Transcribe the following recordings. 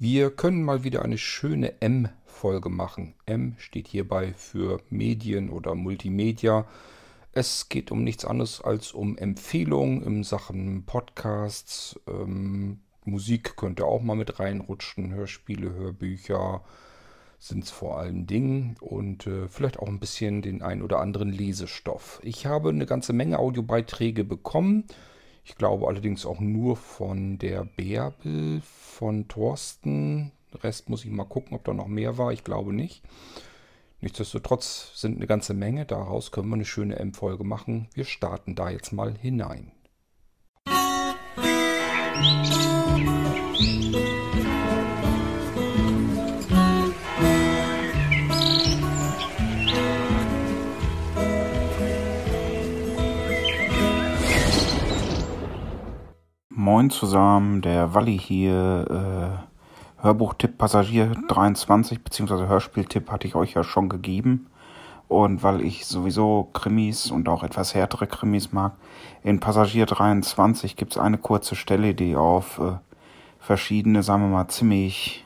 Wir können mal wieder eine schöne M-Folge machen. M steht hierbei für Medien oder Multimedia. Es geht um nichts anderes als um Empfehlungen in Sachen Podcasts. Ähm, Musik könnte auch mal mit reinrutschen. Hörspiele, Hörbücher sind es vor allen Dingen. Und äh, vielleicht auch ein bisschen den ein oder anderen Lesestoff. Ich habe eine ganze Menge Audiobeiträge bekommen. Ich glaube allerdings auch nur von der Bärbel, von Thorsten. Rest muss ich mal gucken, ob da noch mehr war. Ich glaube nicht. Nichtsdestotrotz sind eine ganze Menge. Daraus können wir eine schöne M-Folge machen. Wir starten da jetzt mal hinein. Moin zusammen, der Walli hier. Äh, Hörbuchtipp Passagier 23 bzw. Hörspieltipp hatte ich euch ja schon gegeben. Und weil ich sowieso Krimis und auch etwas härtere Krimis mag, in Passagier 23 gibt es eine kurze Stelle, die auf äh, verschiedene, sagen wir mal, ziemlich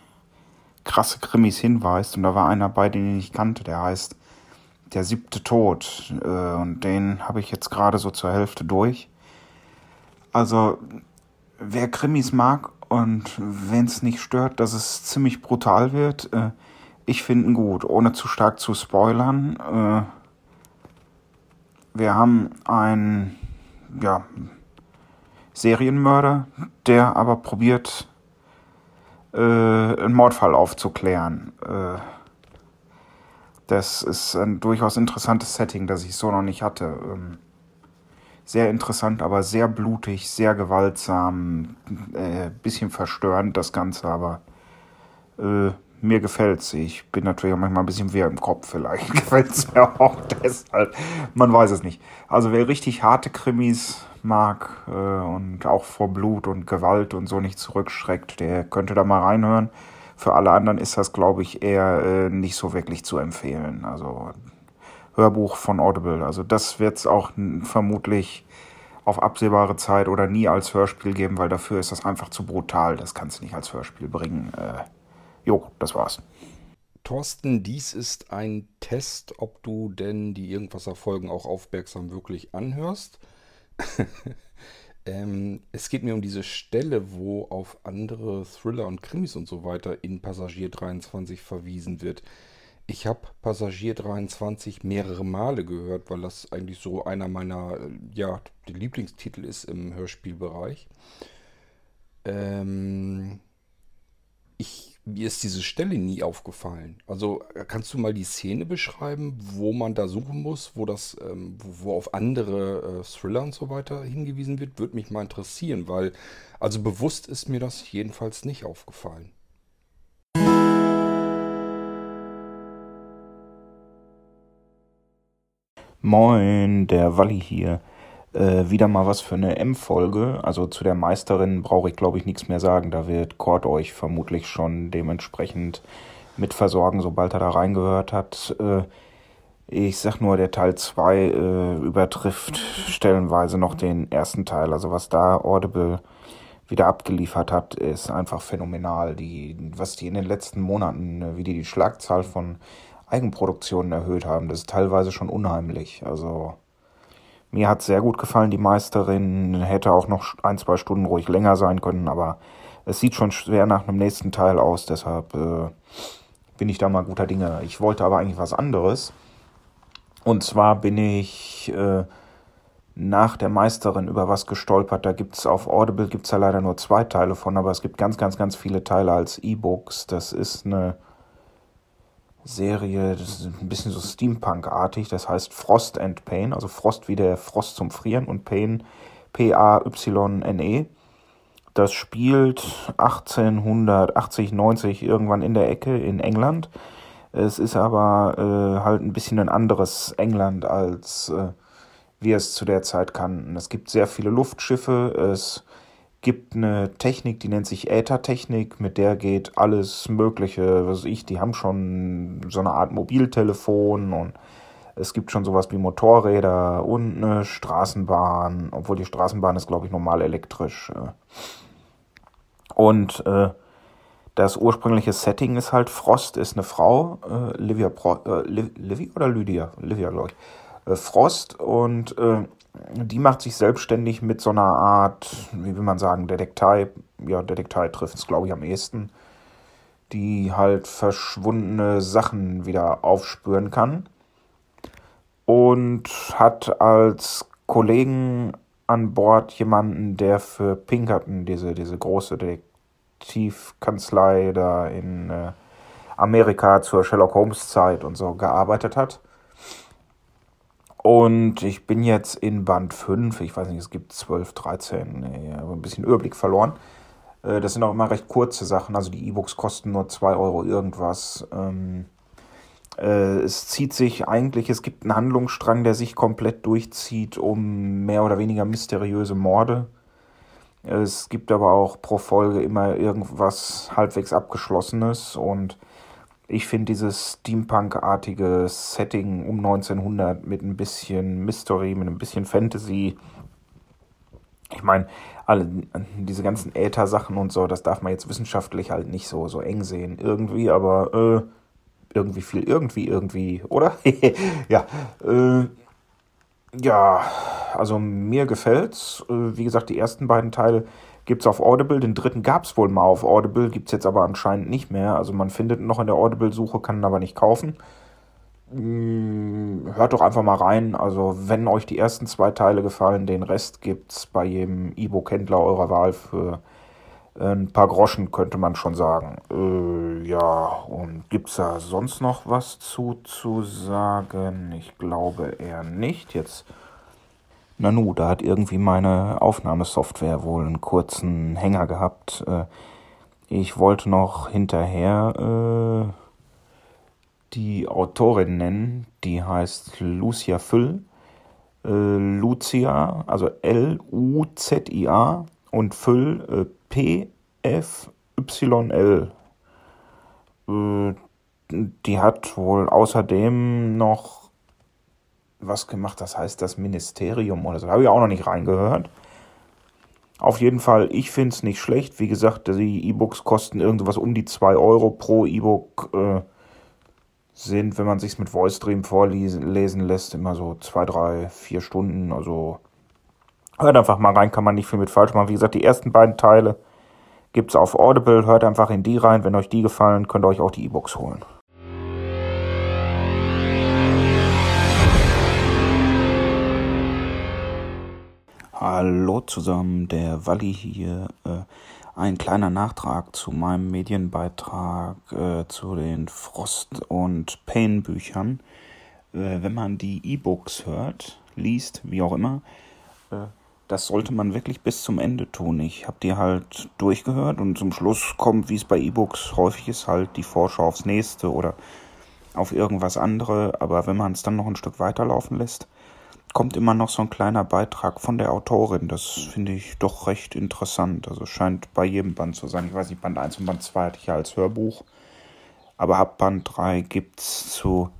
krasse Krimis hinweist. Und da war einer bei, den ich kannte, der heißt Der siebte Tod. Äh, und den habe ich jetzt gerade so zur Hälfte durch. Also wer Krimis mag und wenn es nicht stört, dass es ziemlich brutal wird, äh, ich finde ihn gut, ohne zu stark zu spoilern. Äh, wir haben einen ja, Serienmörder, der aber probiert, äh, einen Mordfall aufzuklären. Äh, das ist ein durchaus interessantes Setting, das ich so noch nicht hatte. Ähm, sehr interessant, aber sehr blutig, sehr gewaltsam, äh, bisschen verstörend das Ganze, aber äh, mir gefällt's. Ich bin natürlich auch manchmal ein bisschen wehr im Kopf, vielleicht gefällt's mir auch deshalb. Man weiß es nicht. Also wer richtig harte Krimis mag äh, und auch vor Blut und Gewalt und so nicht zurückschreckt, der könnte da mal reinhören. Für alle anderen ist das, glaube ich, eher äh, nicht so wirklich zu empfehlen. Also Hörbuch von Audible. Also das wird es auch vermutlich auf absehbare Zeit oder nie als Hörspiel geben, weil dafür ist das einfach zu brutal. Das kannst du nicht als Hörspiel bringen. Äh, jo, das war's. Thorsten, dies ist ein Test, ob du denn die Irgendwasser-Folgen auch aufmerksam wirklich anhörst. ähm, es geht mir um diese Stelle, wo auf andere Thriller und Krimis und so weiter in Passagier 23 verwiesen wird. Ich habe Passagier 23 mehrere Male gehört, weil das eigentlich so einer meiner äh, ja, Lieblingstitel ist im Hörspielbereich. Ähm, ich, mir ist diese Stelle nie aufgefallen. Also äh, kannst du mal die Szene beschreiben, wo man da suchen muss, wo das, ähm, wo, wo, auf andere äh, Thriller und so weiter hingewiesen wird, würde mich mal interessieren, weil also bewusst ist mir das jedenfalls nicht aufgefallen. Moin, der Walli hier. Äh, wieder mal was für eine M-Folge. Also zu der Meisterin brauche ich, glaube ich, nichts mehr sagen. Da wird Cord euch vermutlich schon dementsprechend mit versorgen, sobald er da reingehört hat. Äh, ich sag nur, der Teil 2 äh, übertrifft stellenweise noch den ersten Teil. Also was da Audible wieder abgeliefert hat, ist einfach phänomenal. Die, was die in den letzten Monaten, äh, wie die die Schlagzahl von Eigenproduktionen erhöht haben. Das ist teilweise schon unheimlich. Also mir hat sehr gut gefallen, die Meisterin. Hätte auch noch ein, zwei Stunden ruhig länger sein können, aber es sieht schon schwer nach einem nächsten Teil aus. Deshalb äh, bin ich da mal guter Dinge. Ich wollte aber eigentlich was anderes. Und zwar bin ich äh, nach der Meisterin über was gestolpert. Da gibt es auf Audible gibt's ja leider nur zwei Teile von, aber es gibt ganz, ganz, ganz viele Teile als E-Books. Das ist eine Serie, das ist ein bisschen so Steampunk-artig, das heißt Frost and Pain, also Frost wie der Frost zum Frieren und Pain P-A-Y-N-E. Das spielt 1880, 90 irgendwann in der Ecke in England. Es ist aber äh, halt ein bisschen ein anderes England, als äh, wir es zu der Zeit kannten. Es gibt sehr viele Luftschiffe, es gibt eine Technik, die nennt sich Äthertechnik, mit der geht alles Mögliche, was ich, die haben schon so eine Art Mobiltelefon und es gibt schon sowas wie Motorräder und eine Straßenbahn, obwohl die Straßenbahn ist, glaube ich, normal elektrisch. Äh. Und äh, das ursprüngliche Setting ist halt, Frost ist eine Frau, äh, Livia, Pro, äh, Livia oder Lydia? Livia, glaube ich. Äh, Frost und äh, die macht sich selbstständig mit so einer Art, wie will man sagen, Detektei, ja, Detektei trifft es, glaube ich, am ehesten, die halt verschwundene Sachen wieder aufspüren kann. Und hat als Kollegen an Bord jemanden, der für Pinkerton, diese, diese große Detektivkanzlei da in äh, Amerika zur Sherlock Holmes Zeit und so gearbeitet hat. Und ich bin jetzt in Band 5, ich weiß nicht, es gibt 12, 13, nee, ein bisschen Überblick verloren. Äh, das sind auch immer recht kurze Sachen, also die E-Books kosten nur 2 Euro irgendwas. Ähm, äh, es zieht sich eigentlich, es gibt einen Handlungsstrang, der sich komplett durchzieht um mehr oder weniger mysteriöse Morde. Es gibt aber auch pro Folge immer irgendwas halbwegs Abgeschlossenes und ich finde dieses Steampunk-artige Setting um 1900 mit ein bisschen Mystery, mit ein bisschen Fantasy. Ich meine, alle diese ganzen Äther-Sachen und so, das darf man jetzt wissenschaftlich halt nicht so, so eng sehen irgendwie, aber äh, irgendwie viel irgendwie irgendwie, oder? ja, äh, ja, also mir gefällt's. Äh, wie gesagt, die ersten beiden Teile gibt's auf Audible. Den dritten gab's wohl mal auf Audible, gibt's jetzt aber anscheinend nicht mehr. Also man findet ihn noch in der Audible-Suche, kann ihn aber nicht kaufen. Hm, hört doch einfach mal rein. Also, wenn euch die ersten zwei Teile gefallen, den Rest gibt's bei jedem E-Book-Händler eurer Wahl für ein paar Groschen, könnte man schon sagen. Äh, ja, und gibt es da sonst noch was zu, zu sagen? Ich glaube eher nicht. Jetzt, Nanu, da hat irgendwie meine Aufnahmesoftware wohl einen kurzen Hänger gehabt. Äh, ich wollte noch hinterher äh, die Autorin nennen, die heißt Lucia Füll. Äh, Lucia, also L-U-Z-I-A und Füll, äh, PFYL. Äh, die hat wohl außerdem noch was gemacht, das heißt das Ministerium oder so. Habe ich auch noch nicht reingehört. Auf jeden Fall, ich finde es nicht schlecht. Wie gesagt, die E-Books kosten irgendwas um die 2 Euro pro E-Book. Äh, sind, wenn man sich mit Voice Stream vorlesen lässt, immer so 2, 3, 4 Stunden. Also hört einfach mal rein, kann man nicht viel mit falsch machen. Wie gesagt, die ersten beiden Teile gibt es auf Audible. Hört einfach in die rein. Wenn euch die gefallen, könnt ihr euch auch die E-Books holen. Hallo zusammen, der Walli hier. Äh, ein kleiner Nachtrag zu meinem Medienbeitrag äh, zu den Frost- und Pain-Büchern. Äh, wenn man die E-Books hört, liest, wie auch immer, das sollte man wirklich bis zum Ende tun. Ich habe die halt durchgehört und zum Schluss kommt, wie es bei E-Books häufig ist, halt die Vorschau aufs nächste oder auf irgendwas andere. Aber wenn man es dann noch ein Stück weiterlaufen lässt, kommt immer noch so ein kleiner Beitrag von der Autorin. Das finde ich doch recht interessant. Also scheint bei jedem Band zu sein. Ich weiß nicht, Band 1 und Band 2 hatte ich ja als Hörbuch. Aber ab Band 3 gibt es zu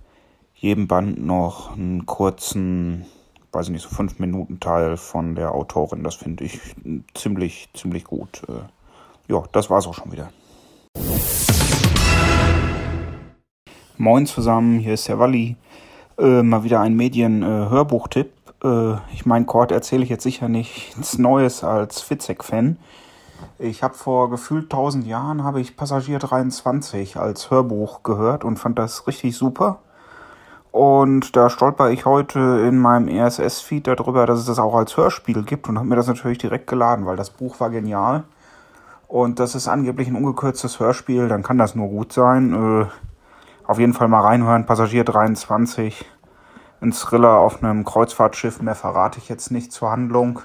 jedem Band noch einen kurzen weiß ich nicht, so fünf Minuten Teil von der Autorin. Das finde ich ziemlich, ziemlich gut. Äh, ja, das war's auch schon wieder. Moin zusammen, hier ist der Walli. Äh, mal wieder ein Medien-Hörbuchtipp. Äh, ich meine, Kort erzähle ich jetzt sicher nichts Neues als Fitzek-Fan. Ich habe vor gefühlt 1000 Jahren habe ich Passagier 23 als Hörbuch gehört und fand das richtig super. Und da stolper ich heute in meinem RSS-Feed darüber, dass es das auch als Hörspiel gibt und habe mir das natürlich direkt geladen, weil das Buch war genial. Und das ist angeblich ein ungekürztes Hörspiel, dann kann das nur gut sein. Äh, auf jeden Fall mal reinhören, Passagier 23, ein Thriller auf einem Kreuzfahrtschiff, mehr verrate ich jetzt nicht zur Handlung.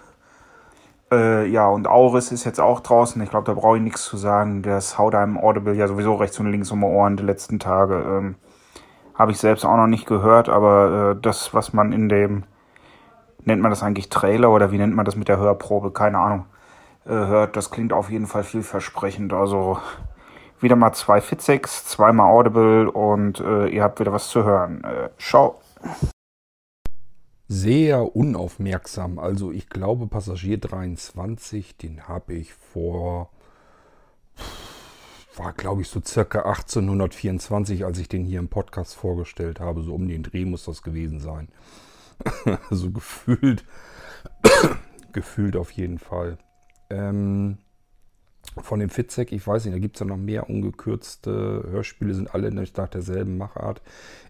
Äh, ja, und Auris ist jetzt auch draußen. Ich glaube, da brauche ich nichts zu sagen. Das haut einem Audible ja sowieso rechts und links um die Ohren die letzten Tage. Ähm, habe ich selbst auch noch nicht gehört, aber äh, das, was man in dem, nennt man das eigentlich Trailer oder wie nennt man das mit der Hörprobe, keine Ahnung, äh, hört, das klingt auf jeden Fall vielversprechend. Also wieder mal zwei Fitsex, zweimal Audible und äh, ihr habt wieder was zu hören. Äh, ciao. Sehr unaufmerksam. Also ich glaube Passagier 23, den habe ich vor war, glaube ich, so circa 1824, als ich den hier im Podcast vorgestellt habe. So um den Dreh muss das gewesen sein. so gefühlt. gefühlt auf jeden Fall. Ähm, von dem Fitzek, ich weiß nicht, da gibt es ja noch mehr ungekürzte Hörspiele, sind alle nach derselben Machart.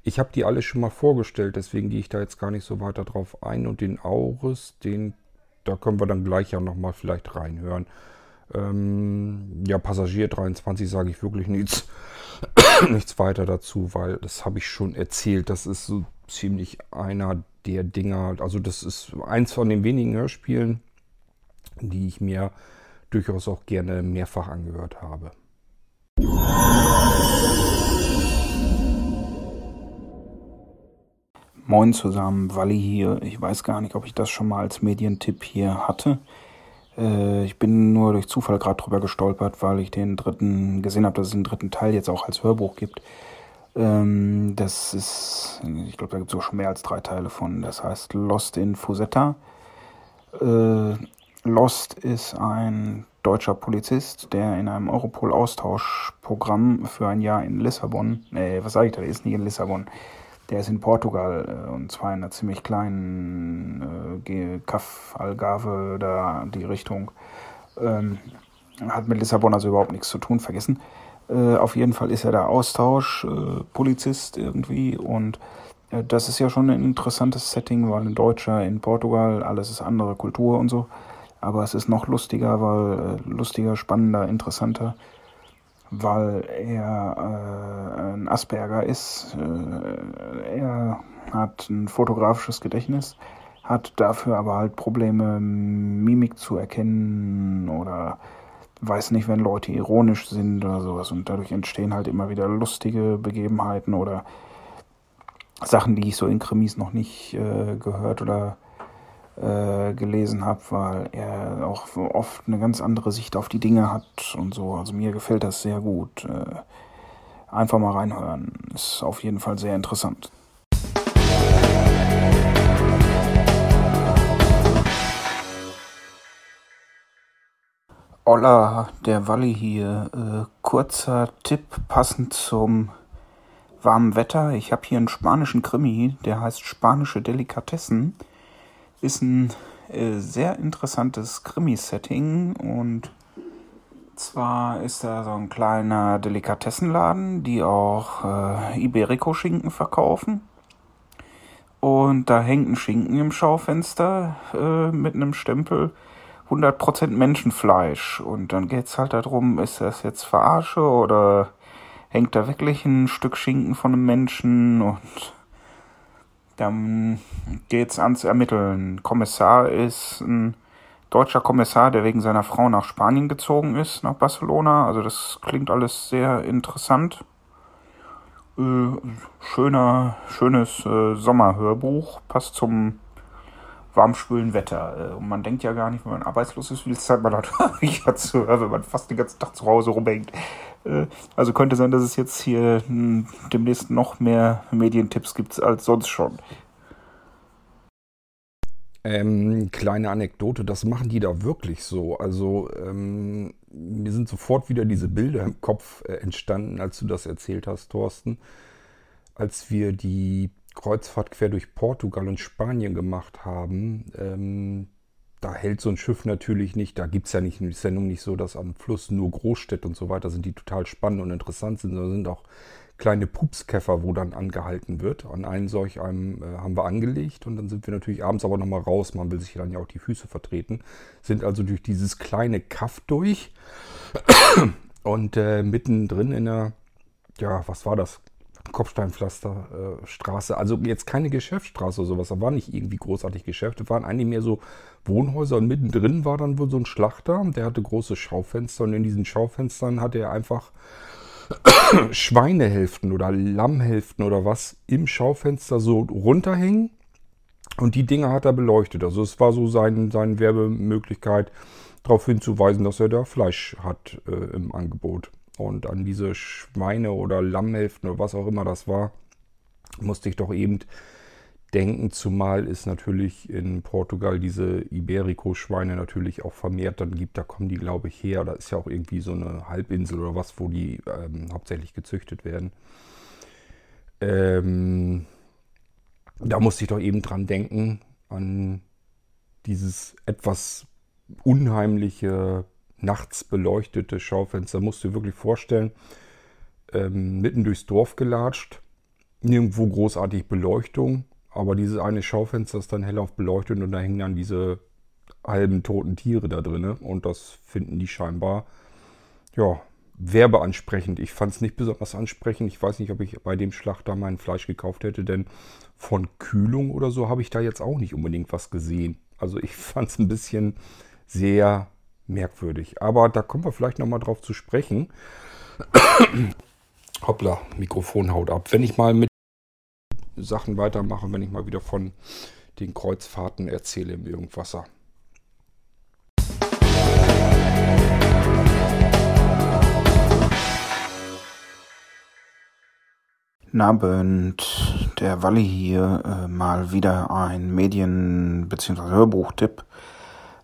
Ich habe die alle schon mal vorgestellt, deswegen gehe ich da jetzt gar nicht so weiter drauf ein. Und den Aurus, den, da können wir dann gleich ja nochmal vielleicht reinhören. Ähm, ja, Passagier 23 sage ich wirklich nichts, nichts weiter dazu, weil das habe ich schon erzählt. Das ist so ziemlich einer der Dinger, also das ist eins von den wenigen Hörspielen, die ich mir durchaus auch gerne mehrfach angehört habe. Moin zusammen, Walli hier. Ich weiß gar nicht, ob ich das schon mal als Medientipp hier hatte. Äh, ich bin nur durch Zufall gerade drüber gestolpert, weil ich den dritten gesehen habe, dass es einen dritten Teil jetzt auch als Hörbuch gibt. Ähm, das ist, ich glaube, da gibt es auch schon mehr als drei Teile von. Das heißt Lost in Fusetta. Äh, Lost ist ein deutscher Polizist, der in einem Europol-Austauschprogramm für ein Jahr in Lissabon, nee, was sage ich da, der ist nicht in Lissabon, der ist in Portugal äh, und zwar in einer ziemlich kleinen äh, Algarve, da die Richtung. Ähm, hat mit Lissabon also überhaupt nichts zu tun, vergessen. Äh, auf jeden Fall ist er da Austauschpolizist äh, irgendwie und äh, das ist ja schon ein interessantes Setting, weil ein Deutscher in Portugal, alles ist andere Kultur und so. Aber es ist noch lustiger, weil äh, lustiger, spannender, interessanter weil er äh, ein Asperger ist. Äh, er hat ein fotografisches Gedächtnis, hat dafür aber halt Probleme, Mimik zu erkennen oder weiß nicht, wenn Leute ironisch sind oder sowas. Und dadurch entstehen halt immer wieder lustige Begebenheiten oder Sachen, die ich so in Krimis noch nicht äh, gehört oder äh, gelesen habe, weil er auch oft eine ganz andere Sicht auf die Dinge hat und so. Also mir gefällt das sehr gut. Äh, einfach mal reinhören. Ist auf jeden Fall sehr interessant. Hola, der Walli hier. Äh, kurzer Tipp passend zum warmen Wetter. Ich habe hier einen spanischen Krimi, der heißt Spanische Delikatessen ist ein äh, sehr interessantes Krimi-Setting und zwar ist da so ein kleiner Delikatessenladen, die auch äh, Iberico-Schinken verkaufen. Und da hängt ein Schinken im Schaufenster äh, mit einem Stempel 100% Menschenfleisch. Und dann geht es halt darum, ist das jetzt Verarsche oder hängt da wirklich ein Stück Schinken von einem Menschen und dann geht's ans Ermitteln. Kommissar ist ein deutscher Kommissar, der wegen seiner Frau nach Spanien gezogen ist, nach Barcelona. Also das klingt alles sehr interessant. Äh, schöner, schönes äh, Sommerhörbuch, passt zum warmschwülen Wetter. Äh, und man denkt ja gar nicht, wenn man arbeitslos ist, wie viel Zeit man hat, ja zu hören, wenn man fast den ganzen Tag zu Hause rumhängt. Äh, also könnte sein, dass es jetzt hier hm, demnächst noch mehr Medientipps gibt als sonst schon. Ähm, kleine Anekdote, das machen die da wirklich so. Also ähm, mir sind sofort wieder diese Bilder im Kopf äh, entstanden, als du das erzählt hast, Thorsten. Als wir die Kreuzfahrt quer durch Portugal und Spanien gemacht haben, ähm, da hält so ein Schiff natürlich nicht, da gibt es ja nicht in der Sendung nicht so, dass am Fluss nur Großstädte und so weiter sind, die total spannend und interessant sind, sondern sind auch kleine Pupskäfer, wo dann angehalten wird. An einen solch einem äh, haben wir angelegt und dann sind wir natürlich abends aber nochmal raus. Man will sich dann ja auch die Füße vertreten. Sind also durch dieses kleine Kaff durch und äh, mittendrin in der, ja, was war das? Kopfsteinpflasterstraße. Äh, also jetzt keine Geschäftsstraße oder sowas. Da war nicht irgendwie großartig Geschäfte. waren eigentlich mehr so Wohnhäuser und mittendrin war dann wohl so ein Schlachter. Der hatte große Schaufenster und in diesen Schaufenstern hatte er einfach Schweinehälften oder Lammhälften oder was im Schaufenster so runterhängen. Und die Dinge hat er beleuchtet. Also es war so sein, seine Werbemöglichkeit, darauf hinzuweisen, dass er da Fleisch hat äh, im Angebot. Und an diese Schweine oder Lammhälften oder was auch immer das war, musste ich doch eben denken, zumal es natürlich in Portugal diese Iberico-Schweine natürlich auch vermehrt dann gibt. Da kommen die, glaube ich, her. Da ist ja auch irgendwie so eine Halbinsel oder was, wo die ähm, hauptsächlich gezüchtet werden. Ähm, da musste ich doch eben dran denken, an dieses etwas unheimliche, nachts beleuchtete Schaufenster. Musst du dir wirklich vorstellen, ähm, mitten durchs Dorf gelatscht, nirgendwo großartig Beleuchtung, aber dieses eine Schaufenster ist dann hellauf beleuchtet und da hängen dann diese halben toten Tiere da drin. Und das finden die scheinbar, ja, werbeansprechend. Ich fand es nicht besonders ansprechend. Ich weiß nicht, ob ich bei dem Schlachter mein Fleisch gekauft hätte, denn von Kühlung oder so habe ich da jetzt auch nicht unbedingt was gesehen. Also ich fand es ein bisschen sehr merkwürdig. Aber da kommen wir vielleicht nochmal drauf zu sprechen. Hoppla, Mikrofon haut ab. Wenn ich mal mit Sachen weitermache, wenn ich mal wieder von den Kreuzfahrten erzähle im Irgendwasser. Abend, der Walli hier, äh, mal wieder ein Medien- bzw. Hörbuchtipp.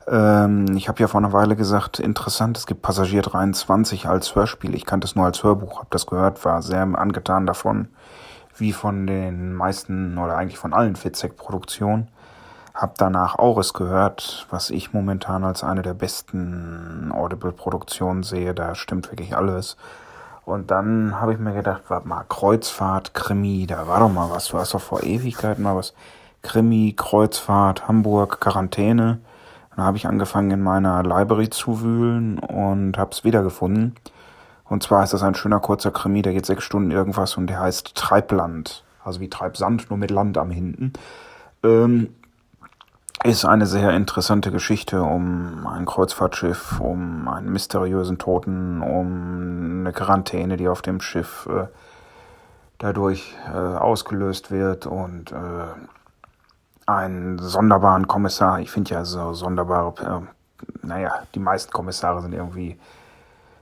Ähm, ich habe ja vor einer Weile gesagt, interessant, es gibt Passagier 23 als Hörspiel. Ich kannte es nur als Hörbuch, habe das gehört, war sehr angetan davon, wie von den meisten oder eigentlich von allen Fitzek-Produktionen. Hab danach Auris gehört, was ich momentan als eine der besten Audible-Produktionen sehe. Da stimmt wirklich alles. Und dann habe ich mir gedacht, warte mal, Kreuzfahrt, Krimi, da war doch mal was. Du hast doch vor Ewigkeiten mal was. Krimi, Kreuzfahrt, Hamburg, Quarantäne. Dann habe ich angefangen in meiner Library zu wühlen und habe es wiedergefunden. Und zwar ist das ein schöner kurzer Krimi, der geht sechs Stunden irgendwas und der heißt Treibland. Also wie Treibsand, nur mit Land am Hinten. Ähm, ist eine sehr interessante Geschichte um ein Kreuzfahrtschiff, um einen mysteriösen Toten, um eine Quarantäne, die auf dem Schiff äh, dadurch äh, ausgelöst wird und äh, einen sonderbaren Kommissar. Ich finde ja so sonderbare, äh, naja, die meisten Kommissare sind irgendwie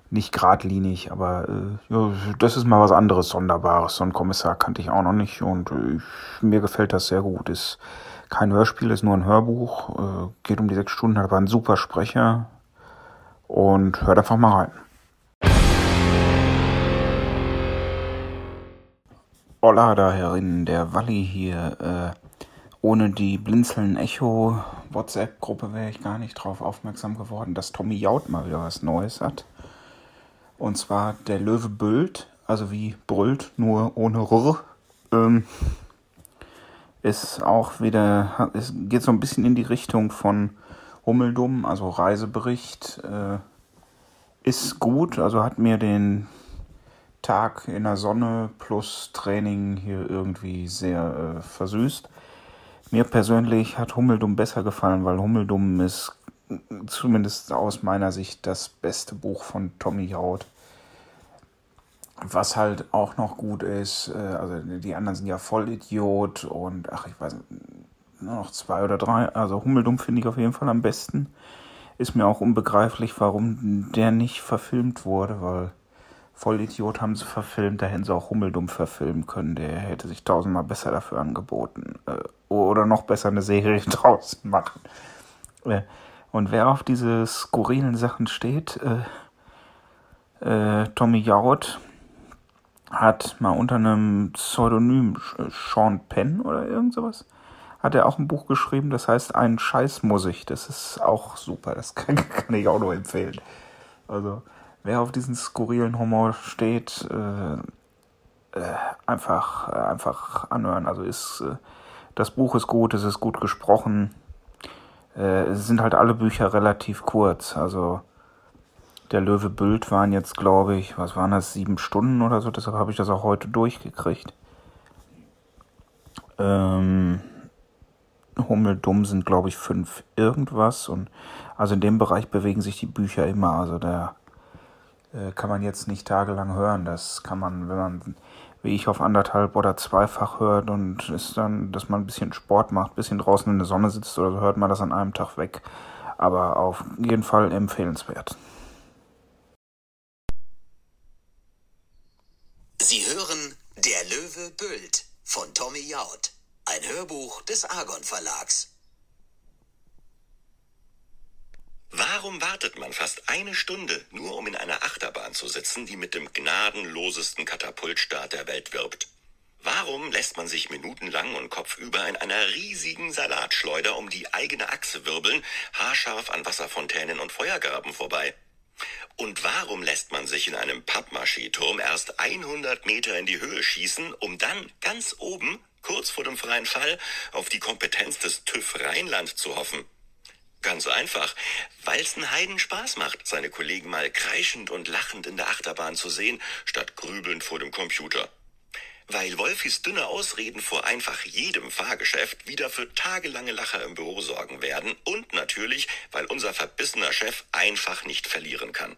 nicht geradlinig, aber äh, ja, das ist mal was anderes Sonderbares. So einen Kommissar kannte ich auch noch nicht und äh, mir gefällt das sehr gut. Ist kein Hörspiel, ist nur ein Hörbuch, äh, geht um die sechs Stunden, hat aber einen super Sprecher und hört einfach mal rein. Hola da herinnen, der Walli hier. Äh, ohne die Blinzeln Echo WhatsApp-Gruppe wäre ich gar nicht darauf aufmerksam geworden, dass Tommy Jaud mal wieder was Neues hat. Und zwar der Löwe brüllt, also wie brüllt, nur ohne R. Ähm, ist auch wieder, es geht so ein bisschen in die Richtung von Hummeldumm, also Reisebericht. Äh, ist gut, also hat mir den Tag in der Sonne plus Training hier irgendwie sehr äh, versüßt. Mir persönlich hat Hummeldumm besser gefallen, weil Hummeldumm ist zumindest aus meiner Sicht das beste Buch von Tommy Haut. Was halt auch noch gut ist, äh, also die anderen sind ja Vollidiot und ach, ich weiß nur noch zwei oder drei. Also Hummeldumm finde ich auf jeden Fall am besten. Ist mir auch unbegreiflich, warum der nicht verfilmt wurde, weil Vollidiot haben sie verfilmt, da hätten sie auch Hummeldumm verfilmen können. Der hätte sich tausendmal besser dafür angeboten. Äh, oder noch besser eine Serie draußen machen. Äh, und wer auf diese skurrilen Sachen steht, äh, äh, Tommy Jaud hat mal unter einem Pseudonym Sean Penn oder irgend sowas, hat er auch ein Buch geschrieben, das heißt Ein Scheiß muss ich. Das ist auch super, das kann, kann ich auch nur empfehlen. Also, wer auf diesen skurrilen Humor steht, äh, äh, einfach, äh, einfach anhören. Also ist, äh, das Buch ist gut, es ist gut gesprochen. Äh, es sind halt alle Bücher relativ kurz. Also der Löwe Bild waren jetzt, glaube ich, was waren das, sieben Stunden oder so. Deshalb habe ich das auch heute durchgekriegt. Ähm, Hummeldumm sind, glaube ich, fünf irgendwas. Und also in dem Bereich bewegen sich die Bücher immer. Also der kann man jetzt nicht tagelang hören. Das kann man, wenn man wie ich auf anderthalb oder zweifach hört und ist dann, dass man ein bisschen Sport macht, ein bisschen draußen in der Sonne sitzt oder so, hört man das an einem Tag weg. Aber auf jeden Fall empfehlenswert. Sie hören Der Löwe Böld von Tommy Jaud. Ein Hörbuch des Argon Verlags. Warum wartet man fast eine Stunde, nur um in einer Achterbahn zu sitzen, die mit dem gnadenlosesten Katapultstart der Welt wirbt? Warum lässt man sich minutenlang und kopfüber in einer riesigen Salatschleuder um die eigene Achse wirbeln, haarscharf an Wasserfontänen und Feuergraben vorbei? Und warum lässt man sich in einem Pappmaché-Turm erst 100 Meter in die Höhe schießen, um dann ganz oben, kurz vor dem freien Fall, auf die Kompetenz des TÜV Rheinland zu hoffen? Ganz einfach, weil es einen Heiden Spaß macht, seine Kollegen mal kreischend und lachend in der Achterbahn zu sehen, statt grübelnd vor dem Computer. Weil Wolfis dünne Ausreden vor einfach jedem Fahrgeschäft wieder für tagelange Lacher im Büro sorgen werden und natürlich, weil unser verbissener Chef einfach nicht verlieren kann.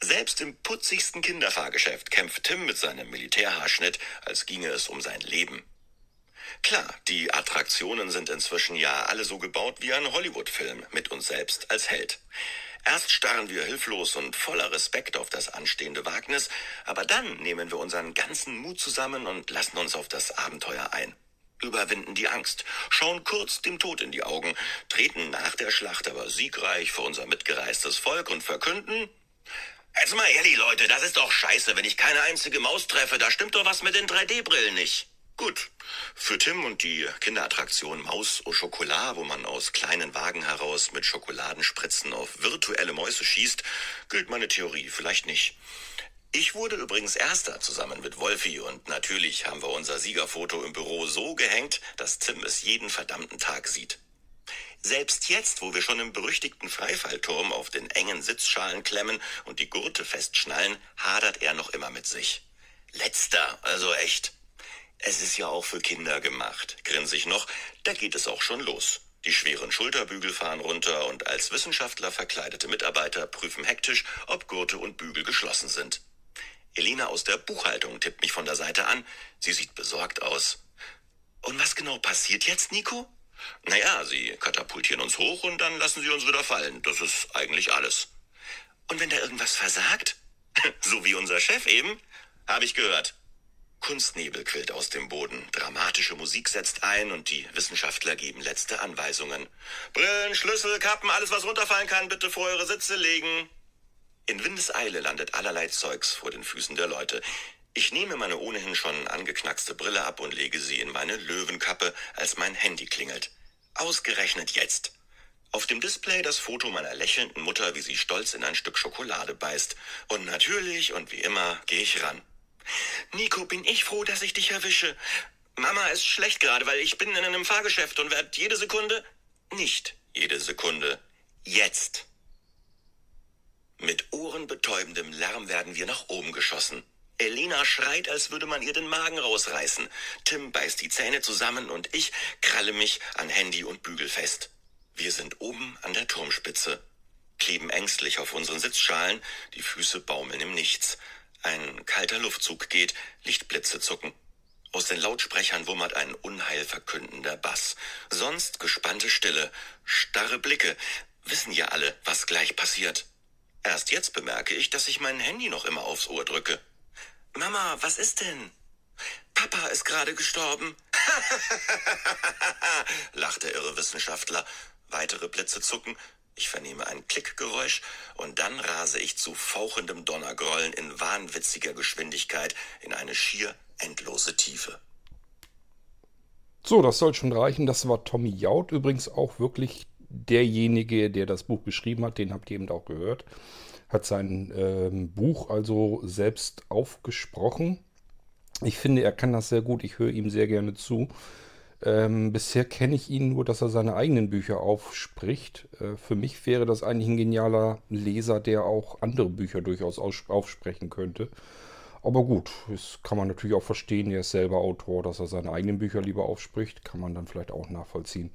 Selbst im putzigsten Kinderfahrgeschäft kämpft Tim mit seinem Militärhaarschnitt, als ginge es um sein Leben. Klar, die Attraktionen sind inzwischen ja alle so gebaut wie ein Hollywood-Film mit uns selbst als Held. Erst starren wir hilflos und voller Respekt auf das anstehende Wagnis, aber dann nehmen wir unseren ganzen Mut zusammen und lassen uns auf das Abenteuer ein. Überwinden die Angst, schauen kurz dem Tod in die Augen, treten nach der Schlacht aber siegreich vor unser mitgereistes Volk und verkünden, Jetzt mal ehrlich, Leute, das ist doch scheiße, wenn ich keine einzige Maus treffe, da stimmt doch was mit den 3D-Brillen nicht. Gut. Für Tim und die Kinderattraktion Maus au Chocolat, wo man aus kleinen Wagen heraus mit Schokoladenspritzen auf virtuelle Mäuse schießt, gilt meine Theorie vielleicht nicht. Ich wurde übrigens Erster zusammen mit Wolfi und natürlich haben wir unser Siegerfoto im Büro so gehängt, dass Tim es jeden verdammten Tag sieht. Selbst jetzt, wo wir schon im berüchtigten Freifallturm auf den engen Sitzschalen klemmen und die Gurte festschnallen, hadert er noch immer mit sich. Letzter, also echt. Es ist ja auch für Kinder gemacht, grinse ich noch, da geht es auch schon los. Die schweren Schulterbügel fahren runter und als Wissenschaftler verkleidete Mitarbeiter prüfen hektisch, ob Gurte und Bügel geschlossen sind. Elina aus der Buchhaltung tippt mich von der Seite an. Sie sieht besorgt aus. Und was genau passiert jetzt, Nico? Naja, sie katapultieren uns hoch und dann lassen sie uns wieder fallen. Das ist eigentlich alles. Und wenn da irgendwas versagt? so wie unser Chef eben? Habe ich gehört. Kunstnebel quillt aus dem Boden, dramatische Musik setzt ein und die Wissenschaftler geben letzte Anweisungen. Brillen, Schlüssel, Kappen, alles was runterfallen kann, bitte vor eure Sitze legen. In Windeseile landet allerlei Zeugs vor den Füßen der Leute. Ich nehme meine ohnehin schon angeknackste Brille ab und lege sie in meine Löwenkappe, als mein Handy klingelt. Ausgerechnet jetzt. Auf dem Display das Foto meiner lächelnden Mutter, wie sie stolz in ein Stück Schokolade beißt. Und natürlich und wie immer gehe ich ran. Nico, bin ich froh, dass ich dich erwische. Mama ist schlecht gerade, weil ich bin in einem Fahrgeschäft und werde jede Sekunde. Nicht jede Sekunde. Jetzt. Mit ohrenbetäubendem Lärm werden wir nach oben geschossen. Elena schreit, als würde man ihr den Magen rausreißen. Tim beißt die Zähne zusammen und ich kralle mich an Handy und Bügel fest. Wir sind oben an der Turmspitze, kleben ängstlich auf unseren Sitzschalen, die Füße baumeln im Nichts. Ein kalter Luftzug geht, Lichtblitze zucken. Aus den Lautsprechern wummert ein unheilverkündender Bass. Sonst gespannte Stille, starre Blicke. Wissen ja alle, was gleich passiert. Erst jetzt bemerke ich, dass ich mein Handy noch immer aufs Ohr drücke. Mama, was ist denn? Papa ist gerade gestorben. lacht der irre Wissenschaftler. Weitere Blitze zucken, ich vernehme ein Klickgeräusch und dann rase ich zu fauchendem Donnergrollen in wahnwitziger Geschwindigkeit in eine schier endlose Tiefe. So, das soll schon reichen. Das war Tommy Jaud, übrigens auch wirklich derjenige, der das Buch geschrieben hat. Den habt ihr eben auch gehört. Hat sein ähm, Buch also selbst aufgesprochen. Ich finde, er kann das sehr gut. Ich höre ihm sehr gerne zu. Ähm, bisher kenne ich ihn nur, dass er seine eigenen Bücher aufspricht. Äh, für mich wäre das eigentlich ein genialer Leser, der auch andere Bücher durchaus aufsprechen könnte. Aber gut, das kann man natürlich auch verstehen. Er ist selber Autor, dass er seine eigenen Bücher lieber aufspricht. Kann man dann vielleicht auch nachvollziehen.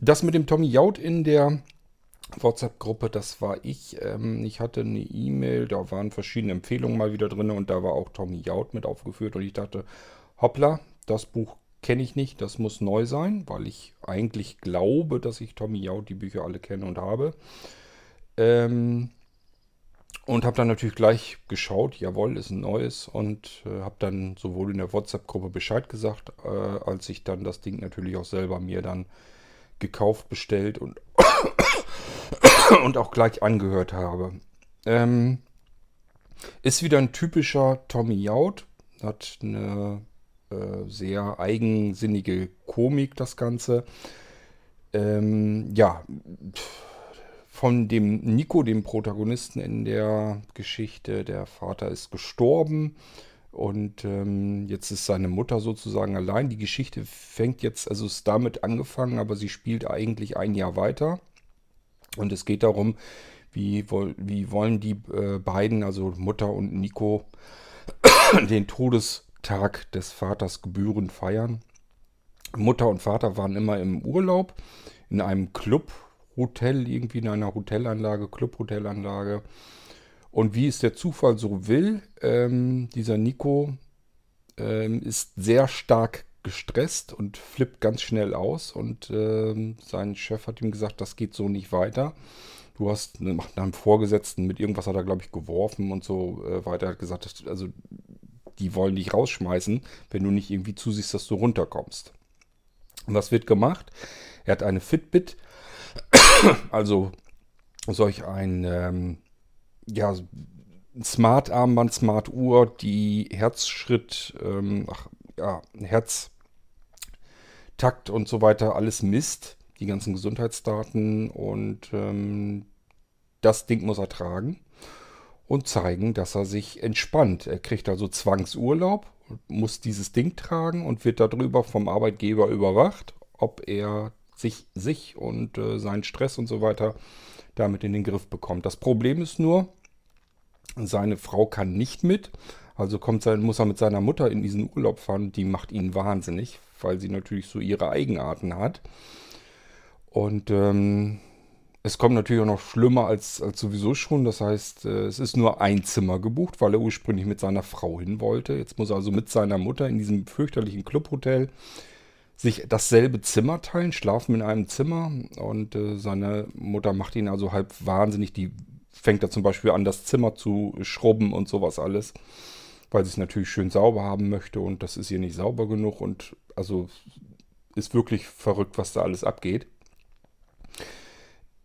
Das mit dem Tommy Jaud in der WhatsApp-Gruppe, das war ich. Ähm, ich hatte eine E-Mail, da waren verschiedene Empfehlungen mal wieder drin und da war auch Tommy Jaud mit aufgeführt und ich dachte, hoppla, das Buch kenne ich nicht, das muss neu sein, weil ich eigentlich glaube, dass ich Tommy Jaud die Bücher alle kenne und habe. Ähm, Und habe dann natürlich gleich geschaut, jawohl, ist ein neues und äh, habe dann sowohl in der WhatsApp-Gruppe Bescheid gesagt, äh, als ich dann das Ding natürlich auch selber mir dann gekauft, bestellt und, und auch gleich angehört habe. Ähm, ist wieder ein typischer Tommy Jaud, hat eine äh, sehr eigensinnige Komik, das Ganze. Ähm, ja, von dem Nico, dem Protagonisten in der Geschichte. Der Vater ist gestorben und ähm, jetzt ist seine Mutter sozusagen allein. Die Geschichte fängt jetzt, also ist damit angefangen, aber sie spielt eigentlich ein Jahr weiter. Und es geht darum, wie, wie wollen die äh, beiden, also Mutter und Nico, den Todestag des Vaters gebührend feiern. Mutter und Vater waren immer im Urlaub in einem Club Hotel, irgendwie in einer Hotelanlage, Clubhotelanlage. Und wie es der Zufall so will, ähm, dieser Nico ähm, ist sehr stark gestresst und flippt ganz schnell aus. Und ähm, sein Chef hat ihm gesagt, das geht so nicht weiter. Du hast nach einem Vorgesetzten mit irgendwas hat er, glaube ich, geworfen und so äh, weiter. Er hat gesagt, also die wollen dich rausschmeißen, wenn du nicht irgendwie zusiehst, dass du runterkommst. Und was wird gemacht? Er hat eine Fitbit also solch ein ähm, ja, Smart-Armband, Smart-Uhr, die Herzschritt, ähm, ach, ja, Herztakt und so weiter alles misst, die ganzen Gesundheitsdaten und ähm, das Ding muss er tragen und zeigen, dass er sich entspannt. Er kriegt also Zwangsurlaub, muss dieses Ding tragen und wird darüber vom Arbeitgeber überwacht, ob er sich, sich und äh, seinen Stress und so weiter damit in den Griff bekommt. Das Problem ist nur, seine Frau kann nicht mit. Also kommt sein, muss er mit seiner Mutter in diesen Urlaub fahren. Die macht ihn wahnsinnig, weil sie natürlich so ihre Eigenarten hat. Und ähm, es kommt natürlich auch noch schlimmer als, als sowieso schon. Das heißt, äh, es ist nur ein Zimmer gebucht, weil er ursprünglich mit seiner Frau hin wollte. Jetzt muss er also mit seiner Mutter in diesem fürchterlichen Clubhotel sich dasselbe Zimmer teilen, schlafen in einem Zimmer und äh, seine Mutter macht ihn also halb wahnsinnig. Die fängt da zum Beispiel an, das Zimmer zu schrubben und sowas alles, weil sie es natürlich schön sauber haben möchte und das ist ihr nicht sauber genug und also ist wirklich verrückt, was da alles abgeht.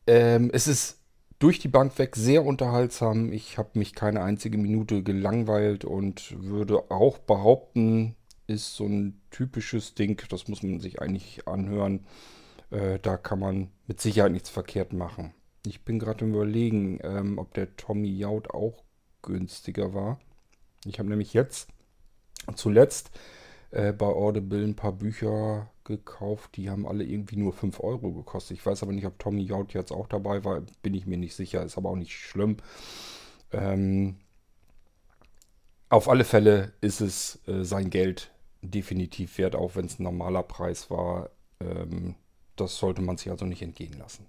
Ähm, es ist durch die Bank weg sehr unterhaltsam. Ich habe mich keine einzige Minute gelangweilt und würde auch behaupten, ist so ein typisches Ding, das muss man sich eigentlich anhören. Äh, da kann man mit Sicherheit nichts verkehrt machen. Ich bin gerade im Überlegen, ähm, ob der Tommy Jaud auch günstiger war. Ich habe nämlich jetzt zuletzt äh, bei Audible ein paar Bücher gekauft, die haben alle irgendwie nur 5 Euro gekostet. Ich weiß aber nicht, ob Tommy Jaud jetzt auch dabei war, bin ich mir nicht sicher, ist aber auch nicht schlimm. Ähm, auf alle Fälle ist es äh, sein Geld definitiv wert, auch wenn es ein normaler Preis war. Ähm, das sollte man sich also nicht entgehen lassen.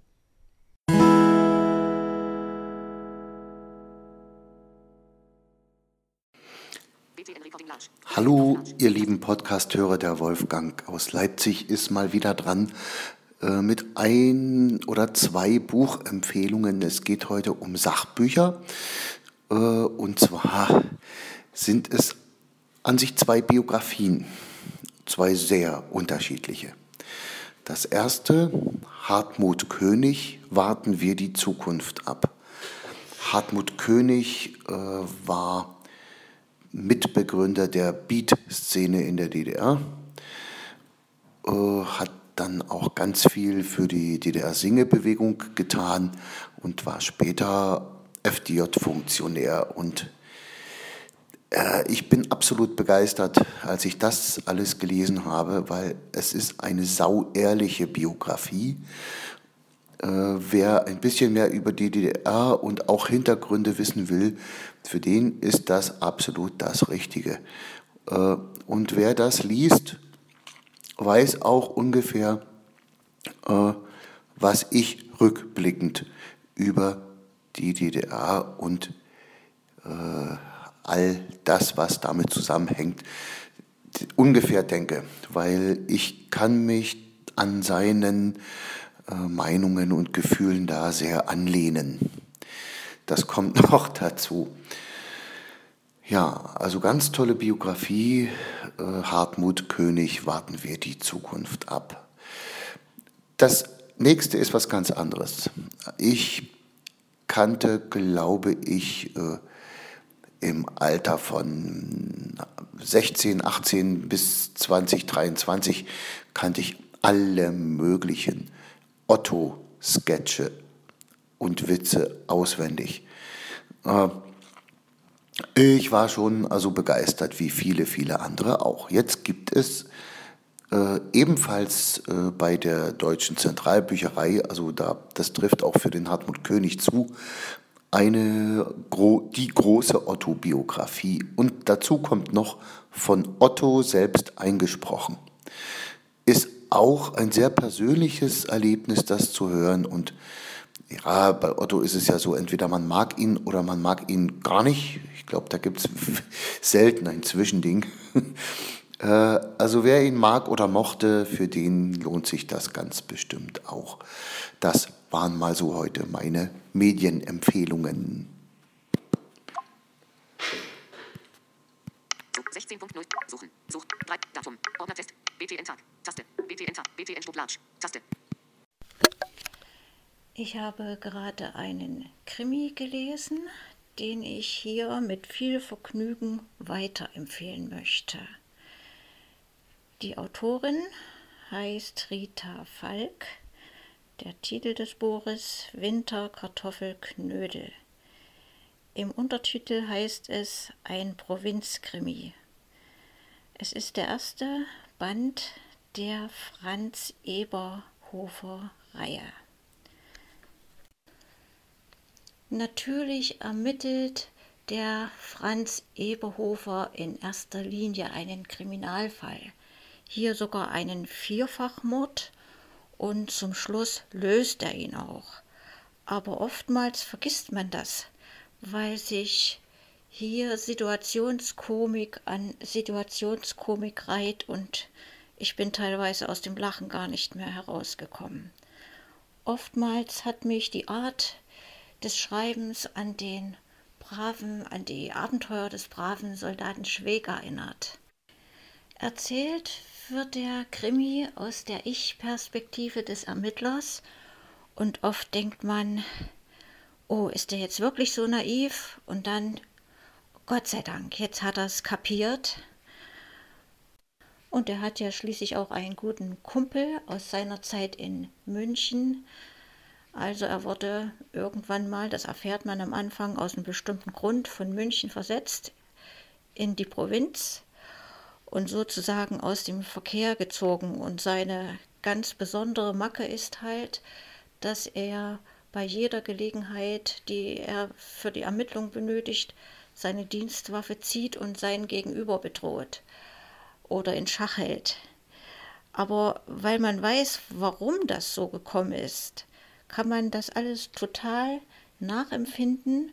Hallo, ihr lieben Podcast-Hörer, der Wolfgang aus Leipzig ist mal wieder dran äh, mit ein oder zwei Buchempfehlungen. Es geht heute um Sachbücher. Äh, und zwar sind es an sich zwei Biografien, zwei sehr unterschiedliche. Das erste, Hartmut König, warten wir die Zukunft ab. Hartmut König äh, war Mitbegründer der Beat-Szene in der DDR, äh, hat dann auch ganz viel für die DDR-Singebewegung getan und war später FDJ-Funktionär und äh, ich bin absolut begeistert, als ich das alles gelesen habe, weil es ist eine sauehrliche Biografie. Äh, wer ein bisschen mehr über die DDR und auch Hintergründe wissen will, für den ist das absolut das Richtige. Äh, und wer das liest, weiß auch ungefähr, was ich rückblickend über die DDR und all das, was damit zusammenhängt, ungefähr denke, weil ich kann mich an seinen äh, Meinungen und Gefühlen da sehr anlehnen. Das kommt noch dazu. Ja, also ganz tolle Biografie. Äh, Hartmut König, warten wir die Zukunft ab. Das nächste ist was ganz anderes. Ich kannte, glaube ich, äh, im Alter von 16, 18 bis 20, 23 kannte ich alle möglichen Otto-Sketche und Witze auswendig. Ich war schon also begeistert, wie viele, viele andere auch. Jetzt gibt es äh, ebenfalls äh, bei der Deutschen Zentralbücherei, also da, das trifft auch für den Hartmut König zu, eine die große Otto-Biografie. Und dazu kommt noch von Otto selbst eingesprochen. Ist auch ein sehr persönliches Erlebnis, das zu hören. Und ja, bei Otto ist es ja so, entweder man mag ihn oder man mag ihn gar nicht. Ich glaube, da gibt es selten ein Zwischending. Äh, also wer ihn mag oder mochte, für den lohnt sich das ganz bestimmt auch. Das waren mal so heute meine Medienempfehlungen. 16.0 Suchen. Such. Datum. Ordnertest. BTN Tag. Taste. BTN Tag. BTN Stublatsch. Taste. Ich habe gerade einen Krimi gelesen, den ich hier mit viel Vergnügen weiterempfehlen möchte. Die Autorin heißt Rita Falk. Der Titel des Buches Winterkartoffelknödel. Im Untertitel heißt es Ein Provinzkrimi. Es ist der erste Band der Franz Eberhofer Reihe. Natürlich ermittelt der Franz Eberhofer in erster Linie einen Kriminalfall hier sogar einen Vierfachmord und zum Schluss löst er ihn auch. Aber oftmals vergisst man das, weil sich hier Situationskomik an Situationskomik reiht und ich bin teilweise aus dem Lachen gar nicht mehr herausgekommen. Oftmals hat mich die Art des Schreibens an den braven, an die Abenteuer des braven Soldaten Schweg erinnert. Erzählt wird der Krimi aus der Ich-Perspektive des Ermittlers und oft denkt man, oh, ist der jetzt wirklich so naiv? Und dann, Gott sei Dank, jetzt hat er es kapiert. Und er hat ja schließlich auch einen guten Kumpel aus seiner Zeit in München. Also er wurde irgendwann mal, das erfährt man am Anfang aus einem bestimmten Grund, von München versetzt in die Provinz und sozusagen aus dem Verkehr gezogen. Und seine ganz besondere Macke ist halt, dass er bei jeder Gelegenheit, die er für die Ermittlung benötigt, seine Dienstwaffe zieht und seinen Gegenüber bedroht oder in Schach hält. Aber weil man weiß, warum das so gekommen ist, kann man das alles total nachempfinden.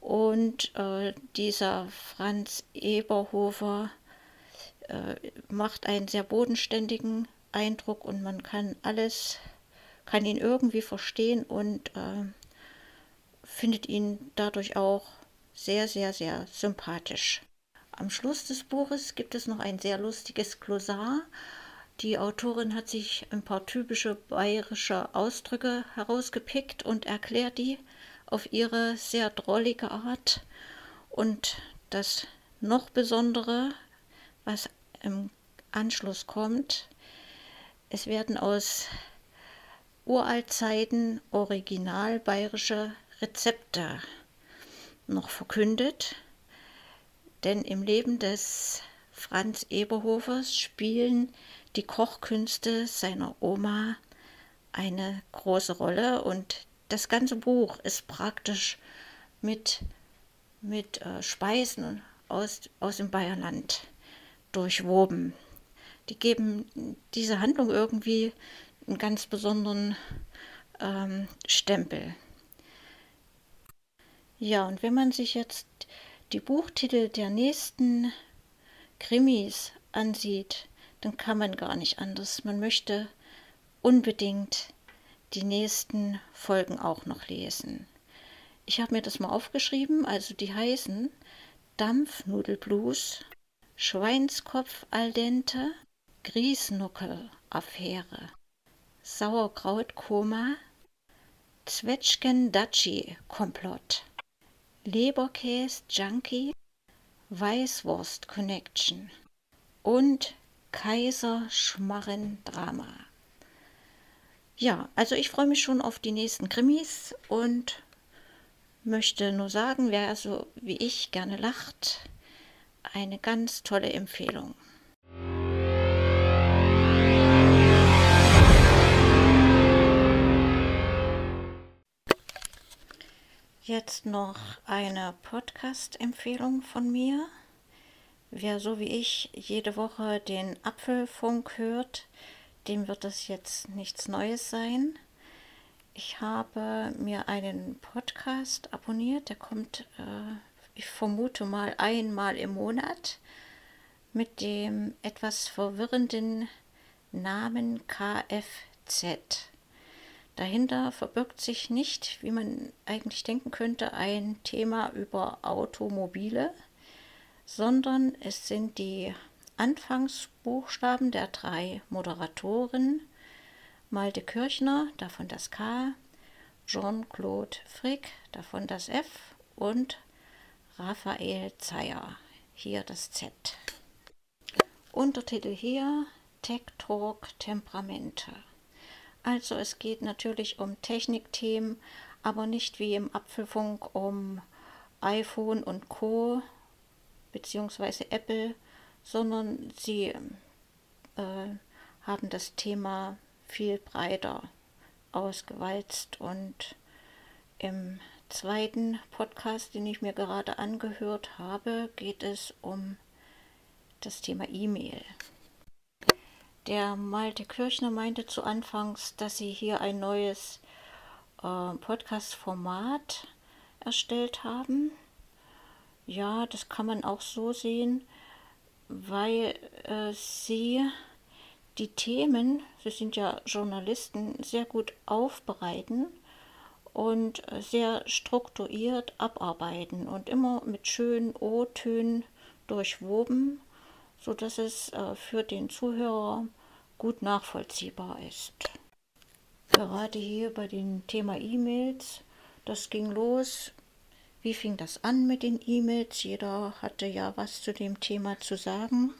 Und äh, dieser Franz Eberhofer äh, macht einen sehr bodenständigen Eindruck und man kann alles, kann ihn irgendwie verstehen und äh, findet ihn dadurch auch sehr, sehr, sehr sympathisch. Am Schluss des Buches gibt es noch ein sehr lustiges Glossar. Die Autorin hat sich ein paar typische bayerische Ausdrücke herausgepickt und erklärt die auf ihre sehr drollige Art. Und das noch Besondere, was im Anschluss kommt. Es werden aus Uraltzeiten original bayerische Rezepte noch verkündet, denn im Leben des Franz Eberhofers spielen die Kochkünste seiner Oma eine große Rolle und das ganze Buch ist praktisch mit, mit äh, Speisen aus, aus dem Bayerland durchwoben. Die geben diese Handlung irgendwie einen ganz besonderen ähm, Stempel. Ja, und wenn man sich jetzt die Buchtitel der nächsten Krimis ansieht, dann kann man gar nicht anders. Man möchte unbedingt die nächsten Folgen auch noch lesen. ich habe mir das mal aufgeschrieben, also die heißen Dampfnudelblues, Schweinskopf al dente, Griesnuckel-Affäre, Sauerkrautkoma, Zwetschgen-Datschi-Komplott, Leberkäs-Junkie, Weißwurst-Connection und Kaiserschmarren-Drama. Ja, also ich freue mich schon auf die nächsten Krimis und möchte nur sagen, wer so wie ich gerne lacht, eine ganz tolle Empfehlung. Jetzt noch eine Podcast-Empfehlung von mir. Wer so wie ich jede Woche den Apfelfunk hört, dem wird das jetzt nichts Neues sein. Ich habe mir einen Podcast abonniert, der kommt, äh, ich vermute mal, einmal im Monat mit dem etwas verwirrenden Namen KFZ. Dahinter verbirgt sich nicht, wie man eigentlich denken könnte, ein Thema über Automobile, sondern es sind die Anfangsbuchstaben der drei Moderatoren Malte Kirchner, davon das K, Jean-Claude Frick, davon das F und Raphael Zeyer, hier das Z. Untertitel hier Tech Talk Temperamente. Also es geht natürlich um Technikthemen, aber nicht wie im Apfelfunk um iPhone und Co. beziehungsweise Apple, sondern sie äh, haben das Thema viel breiter ausgewalzt. Und im zweiten Podcast, den ich mir gerade angehört habe, geht es um das Thema E-Mail. Der Malte Kirchner meinte zu Anfangs, dass sie hier ein neues äh, Podcast-Format erstellt haben. Ja, das kann man auch so sehen, weil äh, sie die Themen, Sie sind ja Journalisten, sehr gut aufbereiten und sehr strukturiert abarbeiten und immer mit schönen O-Tönen durchwoben, sodass es äh, für den Zuhörer gut nachvollziehbar ist. Gerade hier bei dem Thema E-Mails, das ging los. Wie fing das an mit den E-Mails? Jeder hatte ja was zu dem Thema zu sagen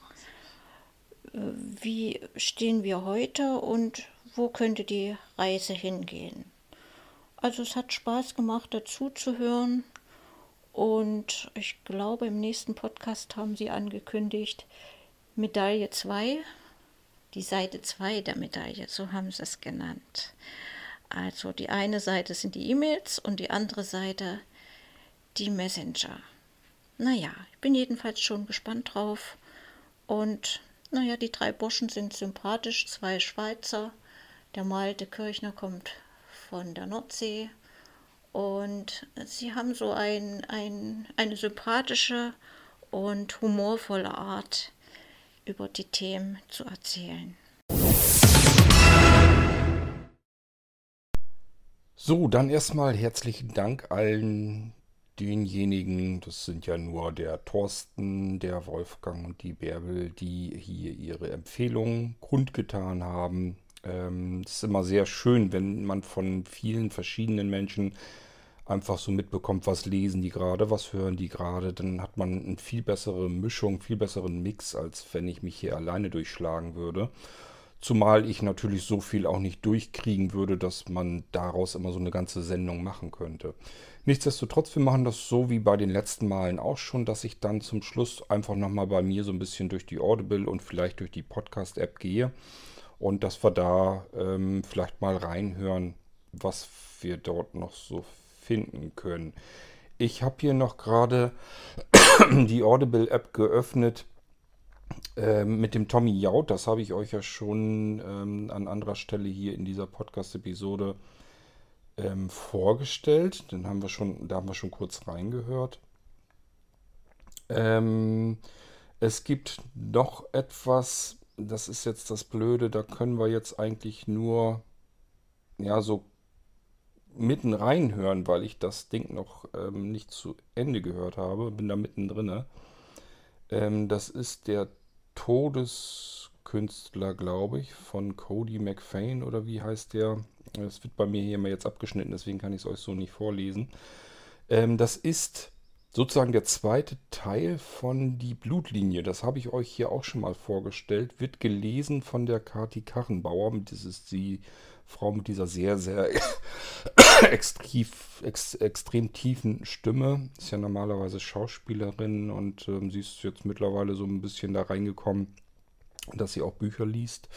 wie stehen wir heute und wo könnte die Reise hingehen. Also es hat Spaß gemacht, dazu zu hören. Und ich glaube, im nächsten Podcast haben sie angekündigt, Medaille 2, die Seite 2 der Medaille, so haben sie es genannt. Also die eine Seite sind die E-Mails und die andere Seite die Messenger. Naja, ich bin jedenfalls schon gespannt drauf und naja, die drei Burschen sind sympathisch, zwei Schweizer. Der Malte Kirchner kommt von der Nordsee. Und sie haben so ein, ein, eine sympathische und humorvolle Art, über die Themen zu erzählen. So, dann erstmal herzlichen Dank allen denjenigen, das sind ja nur der Thorsten, der Wolfgang und die Bärbel, die hier ihre Empfehlungen kundgetan haben. Ähm, es ist immer sehr schön, wenn man von vielen verschiedenen Menschen einfach so mitbekommt, was lesen die gerade, was hören die gerade. Dann hat man eine viel bessere Mischung, viel besseren Mix, als wenn ich mich hier alleine durchschlagen würde. Zumal ich natürlich so viel auch nicht durchkriegen würde, dass man daraus immer so eine ganze Sendung machen könnte. Nichtsdestotrotz, wir machen das so wie bei den letzten Malen auch schon, dass ich dann zum Schluss einfach nochmal bei mir so ein bisschen durch die Audible und vielleicht durch die Podcast-App gehe und dass wir da ähm, vielleicht mal reinhören, was wir dort noch so finden können. Ich habe hier noch gerade die Audible-App geöffnet äh, mit dem Tommy Jaut. Das habe ich euch ja schon ähm, an anderer Stelle hier in dieser Podcast-Episode äh, ähm, vorgestellt. Den haben wir schon, da haben wir schon kurz reingehört. Ähm, es gibt noch etwas, das ist jetzt das Blöde, da können wir jetzt eigentlich nur ja so mitten reinhören, weil ich das Ding noch ähm, nicht zu Ende gehört habe. Bin da mittendrin. Ähm, das ist der Todeskünstler, glaube ich, von Cody McFain oder wie heißt der? Das wird bei mir hier mal jetzt abgeschnitten, deswegen kann ich es euch so nicht vorlesen. Ähm, das ist sozusagen der zweite Teil von Die Blutlinie. Das habe ich euch hier auch schon mal vorgestellt. Wird gelesen von der Kati Kachenbauer. Das ist die Frau mit dieser sehr, sehr extrem, ex, extrem tiefen Stimme. Ist ja normalerweise Schauspielerin und ähm, sie ist jetzt mittlerweile so ein bisschen da reingekommen, dass sie auch Bücher liest.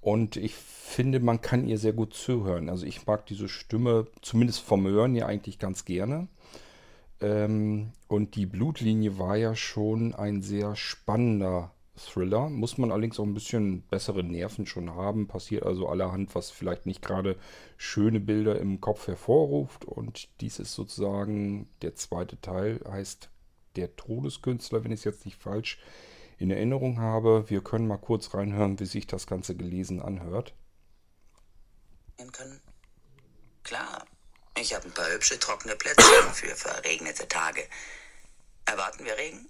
Und ich finde, man kann ihr sehr gut zuhören. Also ich mag diese Stimme, zumindest vom Hören ja eigentlich ganz gerne. Ähm, und die Blutlinie war ja schon ein sehr spannender Thriller. Muss man allerdings auch ein bisschen bessere Nerven schon haben. Passiert also allerhand, was vielleicht nicht gerade schöne Bilder im Kopf hervorruft. Und dies ist sozusagen der zweite Teil, heißt Der Todeskünstler, wenn ich es jetzt nicht falsch in Erinnerung habe. Wir können mal kurz reinhören, wie sich das Ganze gelesen anhört. Können. Klar, ich habe ein paar hübsche trockene Plätze für verregnete Tage. Erwarten wir Regen?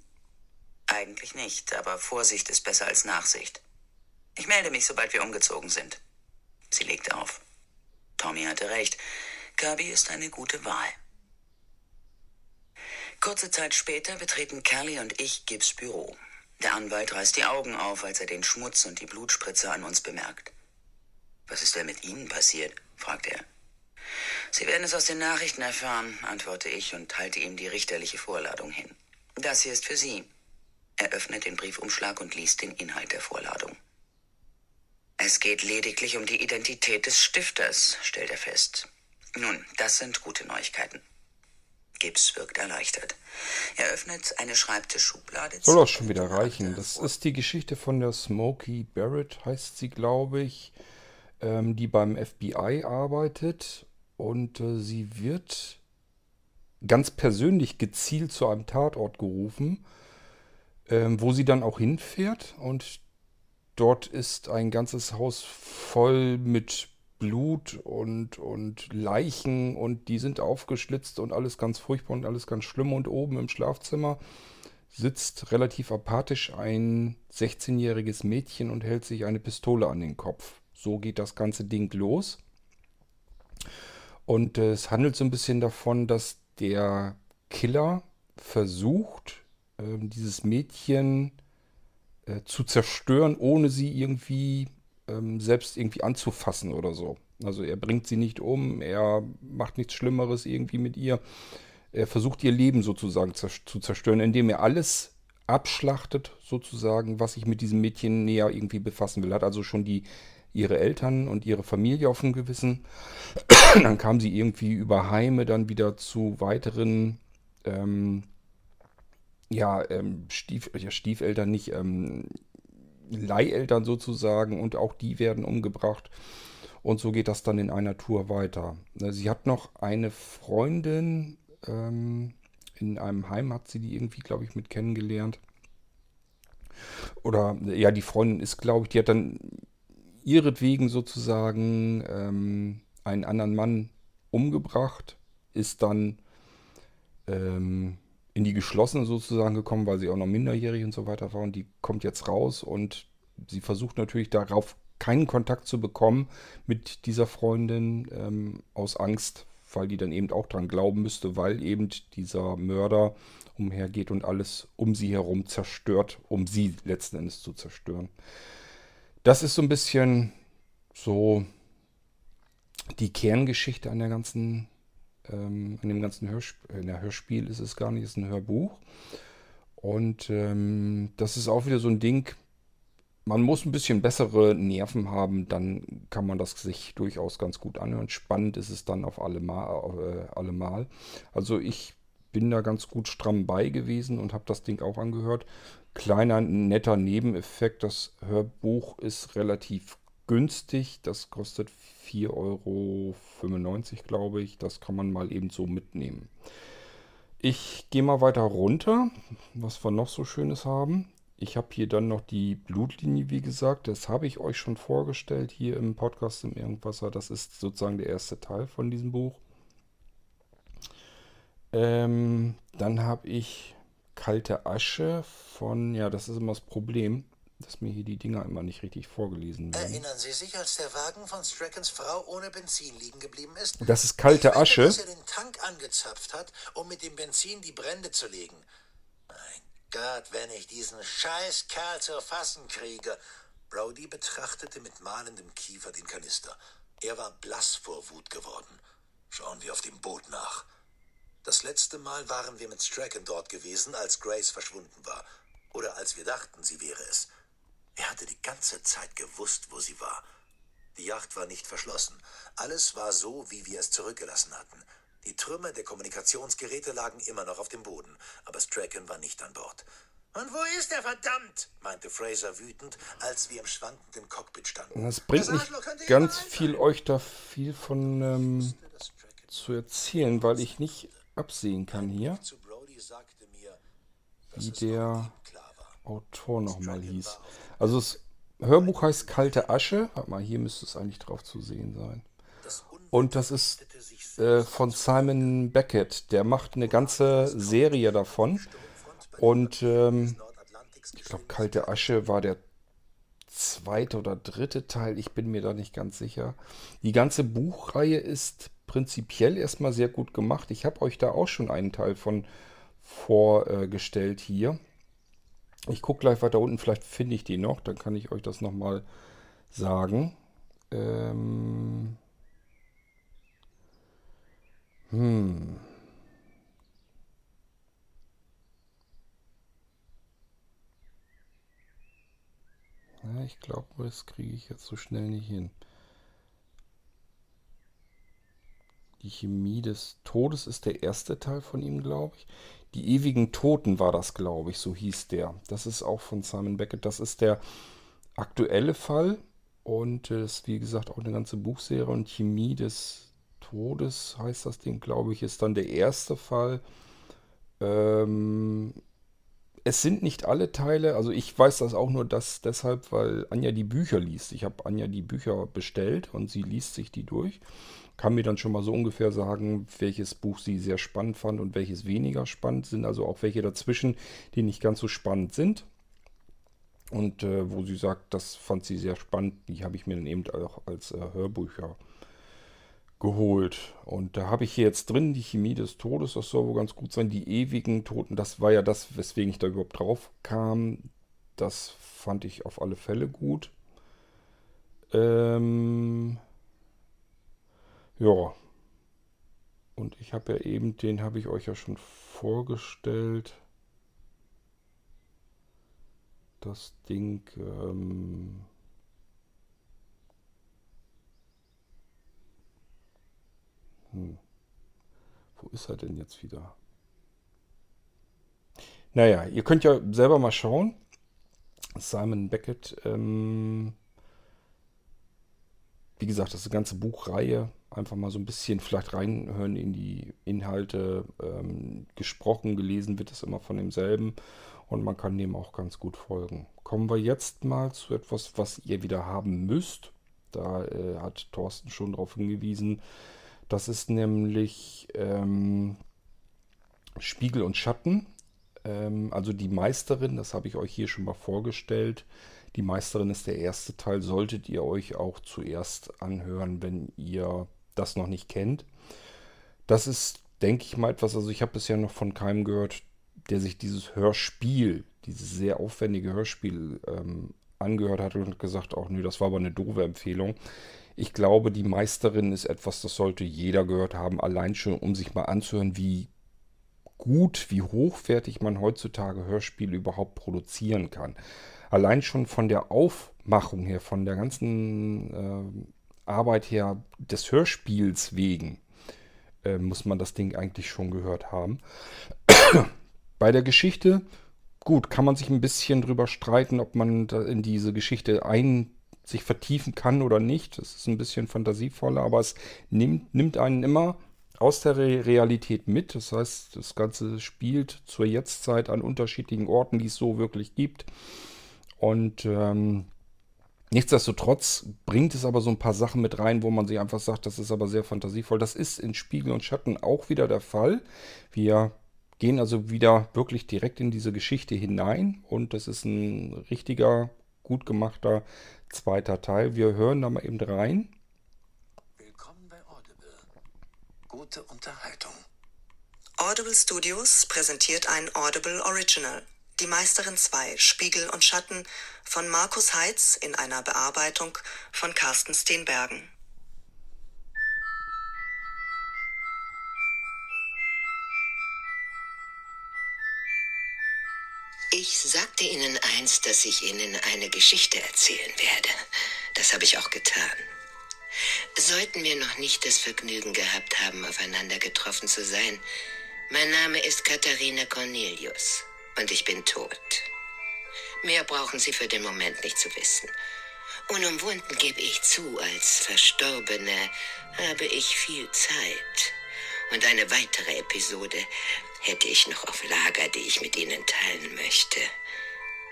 Eigentlich nicht, aber Vorsicht ist besser als Nachsicht. Ich melde mich, sobald wir umgezogen sind. Sie legte auf. Tommy hatte recht. Kirby ist eine gute Wahl. Kurze Zeit später betreten Kelly und ich Gibbs Büro. Der Anwalt reißt die Augen auf, als er den Schmutz und die Blutspritze an uns bemerkt. Was ist denn mit Ihnen passiert? fragt er. Sie werden es aus den Nachrichten erfahren, antworte ich und halte ihm die richterliche Vorladung hin. Das hier ist für Sie. Er öffnet den Briefumschlag und liest den Inhalt der Vorladung. Es geht lediglich um die Identität des Stifters, stellt er fest. Nun, das sind gute Neuigkeiten. Gibbs wirkt erleichtert. Er öffnet eine Schreibtischschublade. Soll das schon wieder reichen. Das ist die Geschichte von der Smokey Barrett, heißt sie, glaube ich, ähm, die beim FBI arbeitet. Und äh, sie wird ganz persönlich gezielt zu einem Tatort gerufen ähm, wo sie dann auch hinfährt und dort ist ein ganzes Haus voll mit Blut und, und Leichen und die sind aufgeschlitzt und alles ganz furchtbar und alles ganz schlimm und oben im Schlafzimmer sitzt relativ apathisch ein 16-jähriges Mädchen und hält sich eine Pistole an den Kopf. So geht das ganze Ding los. Und äh, es handelt so ein bisschen davon, dass der Killer versucht, ähm, dieses Mädchen äh, zu zerstören, ohne sie irgendwie ähm, selbst irgendwie anzufassen oder so. Also er bringt sie nicht um, er macht nichts Schlimmeres irgendwie mit ihr. Er versucht ihr Leben sozusagen zu zerstören, indem er alles abschlachtet, sozusagen, was sich mit diesem Mädchen näher irgendwie befassen will. Hat also schon die ihre Eltern und ihre Familie auf dem Gewissen. dann kam sie irgendwie über Heime dann wieder zu weiteren ähm, ja, ähm, Stief, ja, Stiefeltern nicht, ähm, Leiheltern sozusagen und auch die werden umgebracht. Und so geht das dann in einer Tour weiter. Ne, sie hat noch eine Freundin, ähm, in einem Heim hat sie die irgendwie, glaube ich, mit kennengelernt. Oder ja, die Freundin ist, glaube ich, die hat dann ihretwegen sozusagen ähm, einen anderen Mann umgebracht, ist dann ähm, in die geschlossene sozusagen gekommen, weil sie auch noch minderjährig und so weiter war. Und die kommt jetzt raus und sie versucht natürlich darauf keinen Kontakt zu bekommen mit dieser Freundin ähm, aus Angst, weil die dann eben auch dran glauben müsste, weil eben dieser Mörder umhergeht und alles um sie herum zerstört, um sie letzten Endes zu zerstören. Das ist so ein bisschen so die Kerngeschichte an der ganzen ähm, in dem ganzen Hörspiel, in Hörspiel ist es gar nicht, es ist ein Hörbuch. Und ähm, das ist auch wieder so ein Ding, man muss ein bisschen bessere Nerven haben, dann kann man das sich durchaus ganz gut anhören. Spannend ist es dann auf alle Mal. Äh, alle Mal. Also ich bin da ganz gut stramm bei gewesen und habe das Ding auch angehört. Kleiner netter Nebeneffekt, das Hörbuch ist relativ günstig. Das kostet 4,95 Euro, glaube ich. Das kann man mal eben so mitnehmen. Ich gehe mal weiter runter, was wir noch so Schönes haben. Ich habe hier dann noch die Blutlinie, wie gesagt. Das habe ich euch schon vorgestellt hier im Podcast im Irgendwasser. Das ist sozusagen der erste Teil von diesem Buch. Ähm, dann habe ich Kalte Asche von, ja, das ist immer das Problem, dass mir hier die Dinger immer nicht richtig vorgelesen werden. Erinnern Sie sich, als der Wagen von Strackens Frau ohne Benzin liegen geblieben ist? Das ist kalte wette, Asche. dass er den Tank angezapft hat, um mit dem Benzin die Brände zu legen. Mein Gott, wenn ich diesen scheiß Kerl zu fassen kriege. Brody betrachtete mit mahlendem Kiefer den Kanister. Er war blass vor Wut geworden. Schauen wir auf dem Boot nach. Das letzte Mal waren wir mit Strachan dort gewesen, als Grace verschwunden war. Oder als wir dachten, sie wäre es. Er hatte die ganze Zeit gewusst, wo sie war. Die Yacht war nicht verschlossen. Alles war so, wie wir es zurückgelassen hatten. Die Trümmer der Kommunikationsgeräte lagen immer noch auf dem Boden, aber Strachan war nicht an Bord. Und wo ist er, verdammt? meinte Fraser wütend, als wir im schwankenden Cockpit standen. Das bringt Das nicht ganz viel sein. euch da viel von ähm, zu erzählen, weil ich nicht absehen kann hier, wie der noch nie klar war. Autor nochmal hieß. Also das Hörbuch heißt Kalte Asche. Warte mal, hier müsste es eigentlich drauf zu sehen sein. Und das ist äh, von Simon Beckett. Der macht eine ganze Serie davon. Und ähm, ich glaube, Kalte Asche war der zweite oder dritte Teil. Ich bin mir da nicht ganz sicher. Die ganze Buchreihe ist prinzipiell erstmal sehr gut gemacht. Ich habe euch da auch schon einen Teil von vorgestellt hier. Ich gucke gleich weiter unten, vielleicht finde ich die noch, dann kann ich euch das nochmal sagen. Ähm hm. Ja, ich glaube, das kriege ich jetzt so schnell nicht hin. Die Chemie des Todes ist der erste Teil von ihm, glaube ich. Die ewigen Toten war das, glaube ich, so hieß der. Das ist auch von Simon Beckett. Das ist der aktuelle Fall. Und äh, das ist, wie gesagt, auch eine ganze Buchserie. Und Chemie des Todes heißt das Ding, glaube ich, ist dann der erste Fall. Ähm, es sind nicht alle Teile, also ich weiß das auch nur das deshalb, weil Anja die Bücher liest. Ich habe Anja die Bücher bestellt und sie liest sich die durch. Kann mir dann schon mal so ungefähr sagen, welches Buch sie sehr spannend fand und welches weniger spannend sind. Also auch welche dazwischen, die nicht ganz so spannend sind. Und äh, wo sie sagt, das fand sie sehr spannend, die habe ich mir dann eben auch als äh, Hörbücher geholt. Und da habe ich hier jetzt drin die Chemie des Todes, das soll wohl ganz gut sein. Die ewigen Toten, das war ja das, weswegen ich da überhaupt drauf kam. Das fand ich auf alle Fälle gut. Ähm, ja. Und ich habe ja eben, den habe ich euch ja schon vorgestellt. Das Ding, ähm, hm. Wo ist er denn jetzt wieder? Naja, ihr könnt ja selber mal schauen. Simon Beckett, ähm, wie gesagt, das ist eine ganze Buchreihe. Einfach mal so ein bisschen vielleicht reinhören in die Inhalte. Ähm, gesprochen, gelesen wird es immer von demselben und man kann dem auch ganz gut folgen. Kommen wir jetzt mal zu etwas, was ihr wieder haben müsst. Da äh, hat Thorsten schon darauf hingewiesen. Das ist nämlich ähm, Spiegel und Schatten. Ähm, also die Meisterin, das habe ich euch hier schon mal vorgestellt. Die Meisterin ist der erste Teil, solltet ihr euch auch zuerst anhören, wenn ihr das noch nicht kennt. Das ist, denke ich mal, etwas, also ich habe bisher noch von keinem gehört, der sich dieses Hörspiel, dieses sehr aufwendige Hörspiel ähm, angehört hat und gesagt, auch nö, das war aber eine doofe Empfehlung. Ich glaube, die Meisterin ist etwas, das sollte jeder gehört haben, allein schon, um sich mal anzuhören, wie gut, wie hochwertig man heutzutage Hörspiele überhaupt produzieren kann. Allein schon von der Aufmachung her, von der ganzen äh, Arbeit her des Hörspiels wegen, äh, muss man das Ding eigentlich schon gehört haben. Bei der Geschichte, gut, kann man sich ein bisschen drüber streiten, ob man in diese Geschichte ein sich vertiefen kann oder nicht. Das ist ein bisschen fantasievoller, aber es nimmt, nimmt einen immer aus der Re Realität mit. Das heißt, das Ganze spielt zur Jetztzeit an unterschiedlichen Orten, die es so wirklich gibt. Und ähm, nichtsdestotrotz bringt es aber so ein paar Sachen mit rein, wo man sich einfach sagt, das ist aber sehr fantasievoll. Das ist in Spiegel und Schatten auch wieder der Fall. Wir gehen also wieder wirklich direkt in diese Geschichte hinein und das ist ein richtiger, gut gemachter zweiter Teil. Wir hören da mal eben rein. Willkommen bei Audible. Gute Unterhaltung. Audible Studios präsentiert ein Audible Original. Die Meisterin 2, Spiegel und Schatten von Markus Heitz in einer Bearbeitung von Carsten Steenbergen. Ich sagte Ihnen einst, dass ich Ihnen eine Geschichte erzählen werde. Das habe ich auch getan. Sollten wir noch nicht das Vergnügen gehabt haben, aufeinander getroffen zu sein, mein Name ist Katharina Cornelius und ich bin tot. Mehr brauchen Sie für den Moment nicht zu wissen. Unumwunden gebe ich zu, als Verstorbene habe ich viel Zeit. Und eine weitere Episode hätte ich noch auf Lager, die ich mit Ihnen teilen möchte.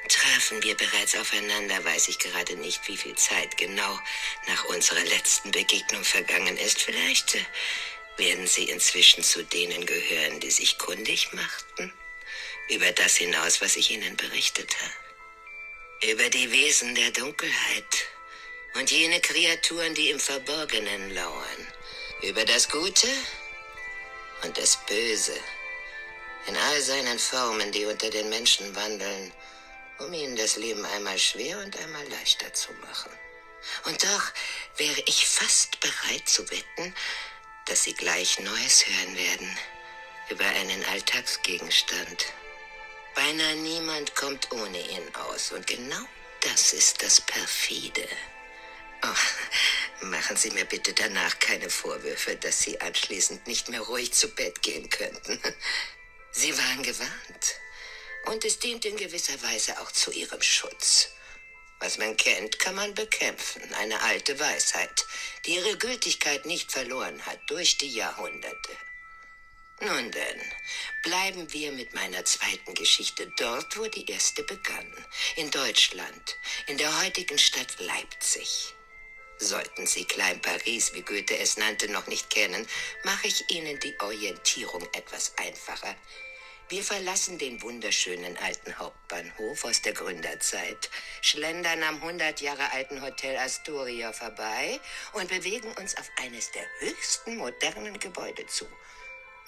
Trafen wir bereits aufeinander, weiß ich gerade nicht, wie viel Zeit genau nach unserer letzten Begegnung vergangen ist. Vielleicht äh, werden Sie inzwischen zu denen gehören, die sich kundig machten über das hinaus, was ich Ihnen berichtet habe. Über die Wesen der Dunkelheit und jene Kreaturen, die im Verborgenen lauern. Über das Gute und das Böse in all seinen Formen, die unter den Menschen wandeln, um ihnen das Leben einmal schwer und einmal leichter zu machen. Und doch wäre ich fast bereit zu wetten, dass Sie gleich Neues hören werden über einen Alltagsgegenstand. Beinahe niemand kommt ohne ihn aus und genau das ist das Perfide. Oh, machen Sie mir bitte danach keine Vorwürfe, dass Sie anschließend nicht mehr ruhig zu Bett gehen könnten. Sie waren gewarnt. Und es dient in gewisser Weise auch zu Ihrem Schutz. Was man kennt, kann man bekämpfen. Eine alte Weisheit, die ihre Gültigkeit nicht verloren hat durch die Jahrhunderte. Nun denn, bleiben wir mit meiner zweiten Geschichte dort, wo die erste begann. In Deutschland, in der heutigen Stadt Leipzig. Sollten Sie Klein Paris, wie Goethe es nannte, noch nicht kennen, mache ich Ihnen die Orientierung etwas einfacher. Wir verlassen den wunderschönen alten Hauptbahnhof aus der Gründerzeit, schlendern am 100 Jahre alten Hotel Astoria vorbei und bewegen uns auf eines der höchsten modernen Gebäude zu,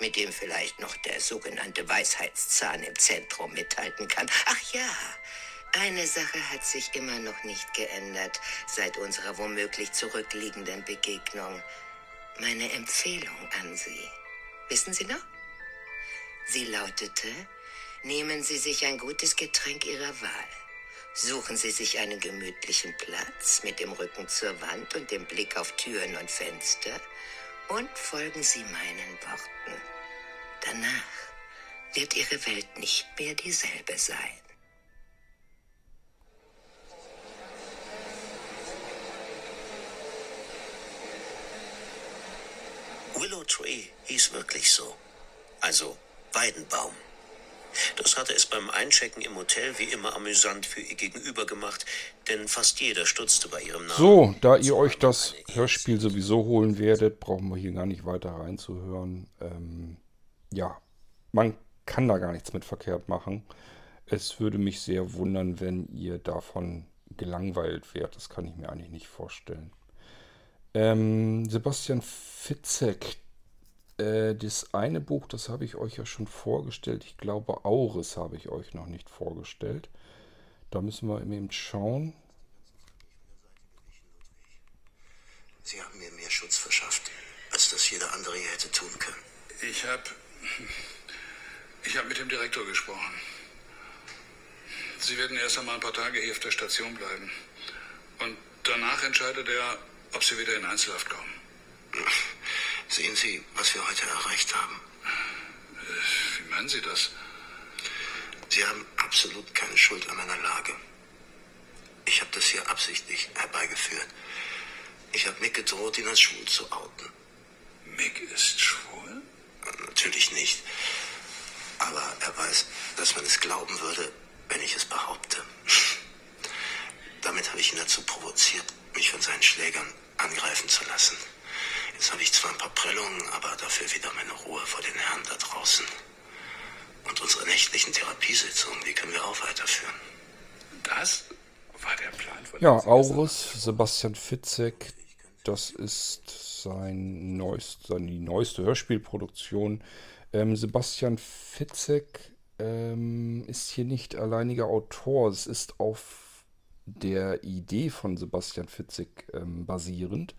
mit dem vielleicht noch der sogenannte Weisheitszahn im Zentrum mithalten kann. Ach ja, eine Sache hat sich immer noch nicht geändert seit unserer womöglich zurückliegenden Begegnung. Meine Empfehlung an Sie. Wissen Sie noch? Sie lautete, nehmen Sie sich ein gutes Getränk Ihrer Wahl. Suchen Sie sich einen gemütlichen Platz mit dem Rücken zur Wand und dem Blick auf Türen und Fenster und folgen Sie meinen Worten. Danach wird Ihre Welt nicht mehr dieselbe sein. Willow Tree hieß wirklich so. Also Weidenbaum. Das hatte es beim Einchecken im Hotel wie immer amüsant für ihr Gegenüber gemacht, denn fast jeder stutzte bei ihrem Namen. So, da ihr euch das Hörspiel sowieso holen werdet, brauchen wir hier gar nicht weiter reinzuhören. Ähm, ja, man kann da gar nichts mit verkehrt machen. Es würde mich sehr wundern, wenn ihr davon gelangweilt wärt. Das kann ich mir eigentlich nicht vorstellen. Ähm, Sebastian Fitzek, äh, das eine Buch, das habe ich euch ja schon vorgestellt. Ich glaube, Auris habe ich euch noch nicht vorgestellt. Da müssen wir eben schauen. Sie haben mir mehr Schutz verschafft, als das jeder andere hier hätte tun können. Ich habe ich hab mit dem Direktor gesprochen. Sie werden erst einmal ein paar Tage hier auf der Station bleiben. Und danach entscheidet er, ob Sie wieder in Einzelhaft kommen. Sehen Sie, was wir heute erreicht haben? Wie meinen Sie das? Sie haben absolut keine Schuld an meiner Lage. Ich habe das hier absichtlich herbeigeführt. Ich habe Nick gedroht, ihn als schwul zu outen. Mick ist schwul? Natürlich nicht. Aber er weiß, dass man es glauben würde, wenn ich es behaupte. Damit habe ich ihn dazu provoziert, mich von seinen Schlägern angreifen zu lassen. Jetzt habe ich zwar ein paar Prellungen, aber dafür wieder meine Ruhe vor den Herren da draußen. Und unsere nächtlichen Therapiesitzungen, die können wir auch weiterführen. Das war der Plan von Ja, Aurus, Sebastian Fitzek, das ist sein neuest, seine neueste Hörspielproduktion. Ähm, Sebastian Fitzek ähm, ist hier nicht alleiniger Autor. Es ist auf der Idee von Sebastian Fitzek ähm, basierend.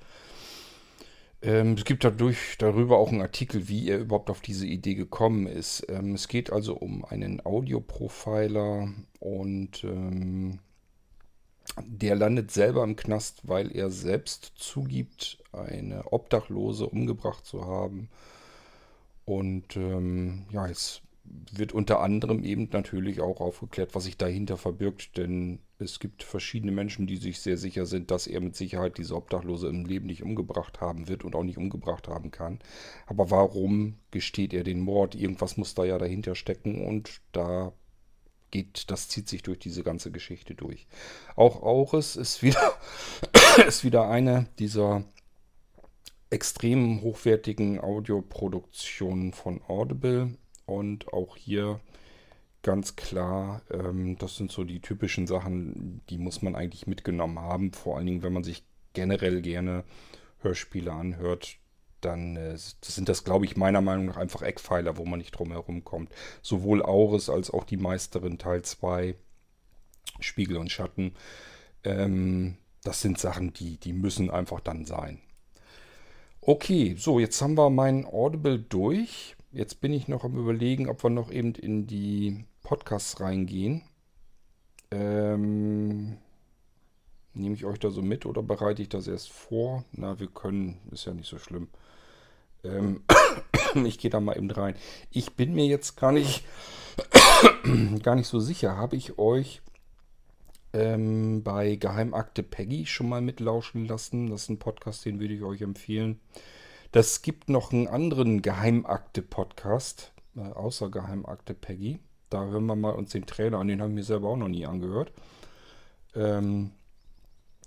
Ähm, es gibt dadurch darüber auch einen Artikel, wie er überhaupt auf diese Idee gekommen ist. Ähm, es geht also um einen Audioprofiler und ähm, der landet selber im Knast, weil er selbst zugibt, eine Obdachlose umgebracht zu haben. Und ähm, ja, es wird unter anderem eben natürlich auch aufgeklärt, was sich dahinter verbirgt, denn es gibt verschiedene Menschen, die sich sehr sicher sind, dass er mit Sicherheit diese Obdachlose im Leben nicht umgebracht haben wird und auch nicht umgebracht haben kann. Aber warum gesteht er den Mord? Irgendwas muss da ja dahinter stecken und da geht, das zieht sich durch diese ganze Geschichte durch. Auch Auris ist wieder, ist wieder eine dieser extrem hochwertigen Audioproduktionen von Audible und auch hier ganz klar, ähm, das sind so die typischen Sachen, die muss man eigentlich mitgenommen haben. Vor allen Dingen, wenn man sich generell gerne Hörspiele anhört, dann äh, sind das, glaube ich, meiner Meinung nach einfach Eckpfeiler, wo man nicht drum herum kommt. Sowohl Auris als auch die Meisterin Teil 2, Spiegel und Schatten. Ähm, das sind Sachen, die, die müssen einfach dann sein. Okay, so, jetzt haben wir mein Audible durch. Jetzt bin ich noch am überlegen, ob wir noch eben in die Podcasts reingehen. Ähm, nehme ich euch da so mit oder bereite ich das erst vor? Na, wir können, ist ja nicht so schlimm. Ähm, ich gehe da mal eben rein. Ich bin mir jetzt gar nicht, gar nicht so sicher. Habe ich euch ähm, bei Geheimakte Peggy schon mal mitlauschen lassen? Das ist ein Podcast, den würde ich euch empfehlen. Das gibt noch einen anderen Geheimakte-Podcast, äh, außer Geheimakte Peggy. Da hören wir mal uns den Trailer an, den haben wir selber auch noch nie angehört. Ähm,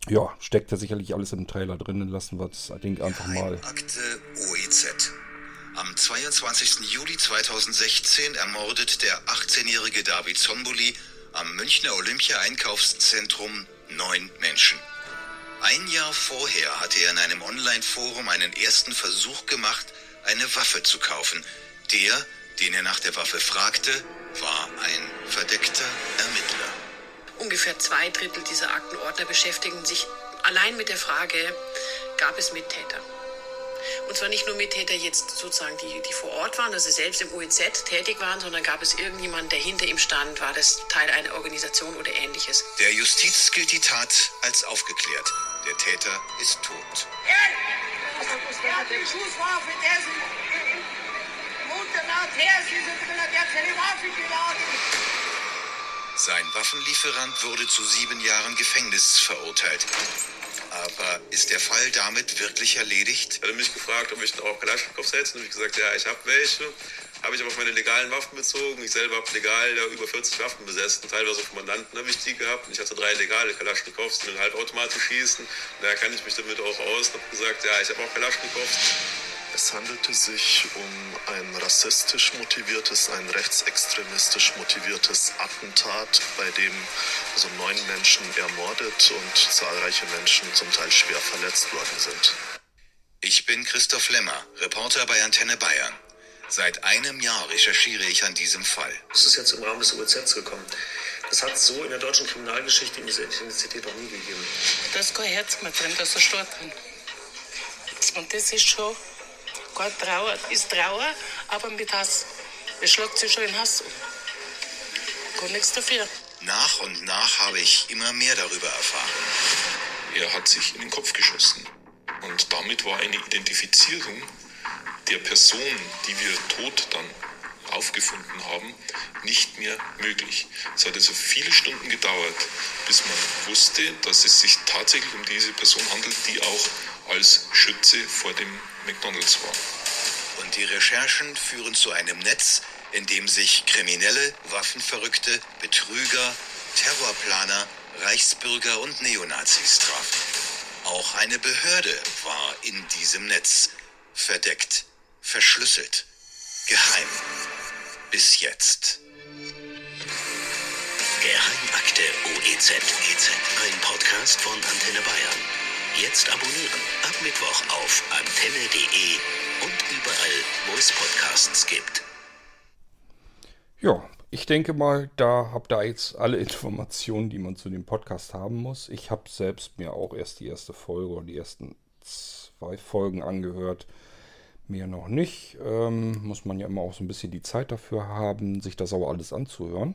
ja, steckt ja sicherlich alles im Trailer drin. Dann lassen wir das Ding einfach mal. Akte OEZ. Am 22. Juli 2016 ermordet der 18-jährige David Zomboli am Münchner Olympia-Einkaufszentrum neun Menschen. Ein Jahr vorher hatte er in einem Online-Forum einen ersten Versuch gemacht, eine Waffe zu kaufen. Der, den er nach der Waffe fragte, war ein verdeckter Ermittler. Ungefähr zwei Drittel dieser Aktenordner beschäftigen sich allein mit der Frage, gab es Mittäter? Und zwar nicht nur Mittäter jetzt sozusagen, die, die vor Ort waren, also selbst im UEZ tätig waren, sondern gab es irgendjemanden, der hinter ihm stand, war das Teil einer Organisation oder ähnliches. Der Justiz gilt die Tat als aufgeklärt. Der Täter ist tot. Er sie sie. Sein Waffenlieferant wurde zu sieben Jahren Gefängnis verurteilt. Aber ist der Fall damit wirklich erledigt? Er hat mich gefragt, ob ich auch Kalaschnikows hätte. Und ich gesagt, ja, ich habe welche. Habe ich aber auf meine legalen Waffen bezogen. Ich selber habe legal ja, über 40 Waffen besessen. Teilweise vom Mandanten habe ich die gehabt. Und ich hatte drei legale Kalaschnikows, die mit halbautomatisch schießen. Daher kann ich mich damit auch aus. Und habe gesagt, ja, ich habe auch Kalaschnikows. Es handelte sich um ein rassistisch motiviertes, ein rechtsextremistisch motiviertes Attentat, bei dem also neun Menschen ermordet und zahlreiche Menschen zum Teil schwer verletzt worden sind. Ich bin Christoph Lemmer, Reporter bei Antenne Bayern. Seit einem Jahr recherchiere ich an diesem Fall. Das ist jetzt im Rahmen des UEZ gekommen. Das hat es so in der deutschen Kriminalgeschichte in dieser Intensität noch nie gegeben. Da ist kein Herz mehr drin, da ist ein Stor drin. Und das ist schon, Gott Trauer ist Trauer, aber mit Hass. Es schlägt sich schon in Hass um. Kann nichts dafür. Nach und nach habe ich immer mehr darüber erfahren. Er hat sich in den Kopf geschossen. Und damit war eine Identifizierung der Person, die wir tot dann aufgefunden haben, nicht mehr möglich. Es hat also viele Stunden gedauert, bis man wusste, dass es sich tatsächlich um diese Person handelt, die auch als Schütze vor dem McDonalds war. Und die Recherchen führen zu einem Netz, in dem sich Kriminelle, Waffenverrückte, Betrüger, Terrorplaner, Reichsbürger und Neonazis trafen. Auch eine Behörde war in diesem Netz. Verdeckt, verschlüsselt, geheim. Bis jetzt. Geheimakte OEZ. Ein Podcast von Antenne Bayern. Jetzt abonnieren. Ab Mittwoch auf antenne.de und überall, wo es Podcasts gibt. Ja, ich denke mal, da habt ihr jetzt alle Informationen, die man zu dem Podcast haben muss. Ich habe selbst mir auch erst die erste Folge oder die ersten zwei Folgen angehört. Mehr noch nicht. Ähm, muss man ja immer auch so ein bisschen die Zeit dafür haben, sich das auch alles anzuhören.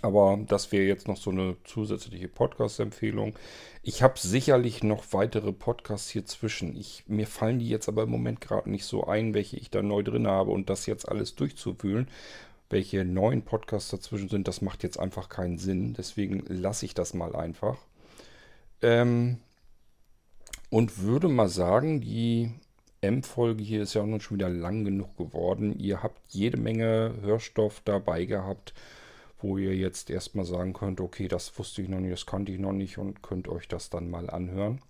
Aber das wäre jetzt noch so eine zusätzliche Podcast-Empfehlung. Ich habe sicherlich noch weitere Podcasts hier zwischen. Ich, mir fallen die jetzt aber im Moment gerade nicht so ein, welche ich da neu drin habe und das jetzt alles durchzuwühlen. Welche neuen Podcasts dazwischen sind, das macht jetzt einfach keinen Sinn. Deswegen lasse ich das mal einfach. Ähm, und würde mal sagen, die M-Folge hier ist ja auch nun schon wieder lang genug geworden. Ihr habt jede Menge Hörstoff dabei gehabt wo ihr jetzt erstmal sagen könnt, okay, das wusste ich noch nicht, das kannte ich noch nicht und könnt euch das dann mal anhören.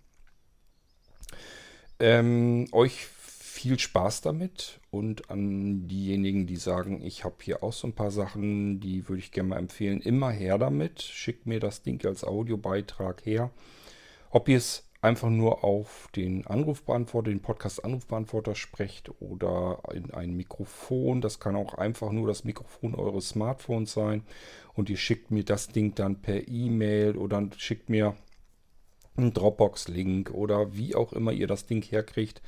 Ähm, euch viel Spaß damit und an diejenigen, die sagen, ich habe hier auch so ein paar Sachen, die würde ich gerne mal empfehlen, immer her damit. Schickt mir das Ding als Audiobeitrag her. Ob ihr es einfach nur auf den Anrufbeantworter, den Podcast-Anrufbeantworter sprecht oder in ein Mikrofon. Das kann auch einfach nur das Mikrofon eures Smartphones sein. Und ihr schickt mir das Ding dann per E-Mail oder schickt mir einen Dropbox-Link oder wie auch immer ihr das Ding herkriegt.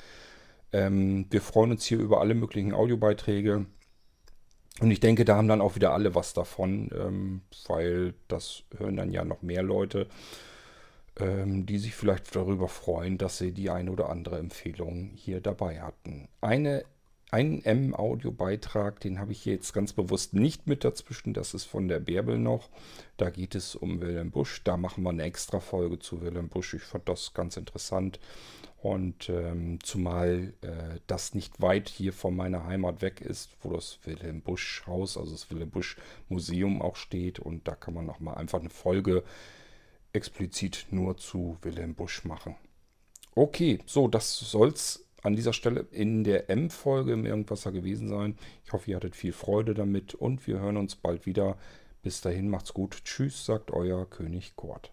Ähm, wir freuen uns hier über alle möglichen Audiobeiträge. Und ich denke, da haben dann auch wieder alle was davon, ähm, weil das hören dann ja noch mehr Leute die sich vielleicht darüber freuen, dass sie die eine oder andere Empfehlung hier dabei hatten. Eine ein M-Audio-Beitrag, den habe ich hier jetzt ganz bewusst nicht mit dazwischen. Das ist von der Bärbel noch. Da geht es um Wilhelm Busch. Da machen wir eine extra Folge zu Wilhelm Busch. Ich fand das ganz interessant. Und ähm, zumal äh, das nicht weit hier von meiner Heimat weg ist, wo das Wilhelm Busch Haus, also das Wilhelm Busch Museum auch steht. Und da kann man nochmal einfach eine Folge explizit nur zu Wilhelm Busch machen. Okay, so, das soll es an dieser Stelle in der M-Folge im Irgendwasser gewesen sein. Ich hoffe, ihr hattet viel Freude damit und wir hören uns bald wieder. Bis dahin macht's gut. Tschüss, sagt euer König Kurt.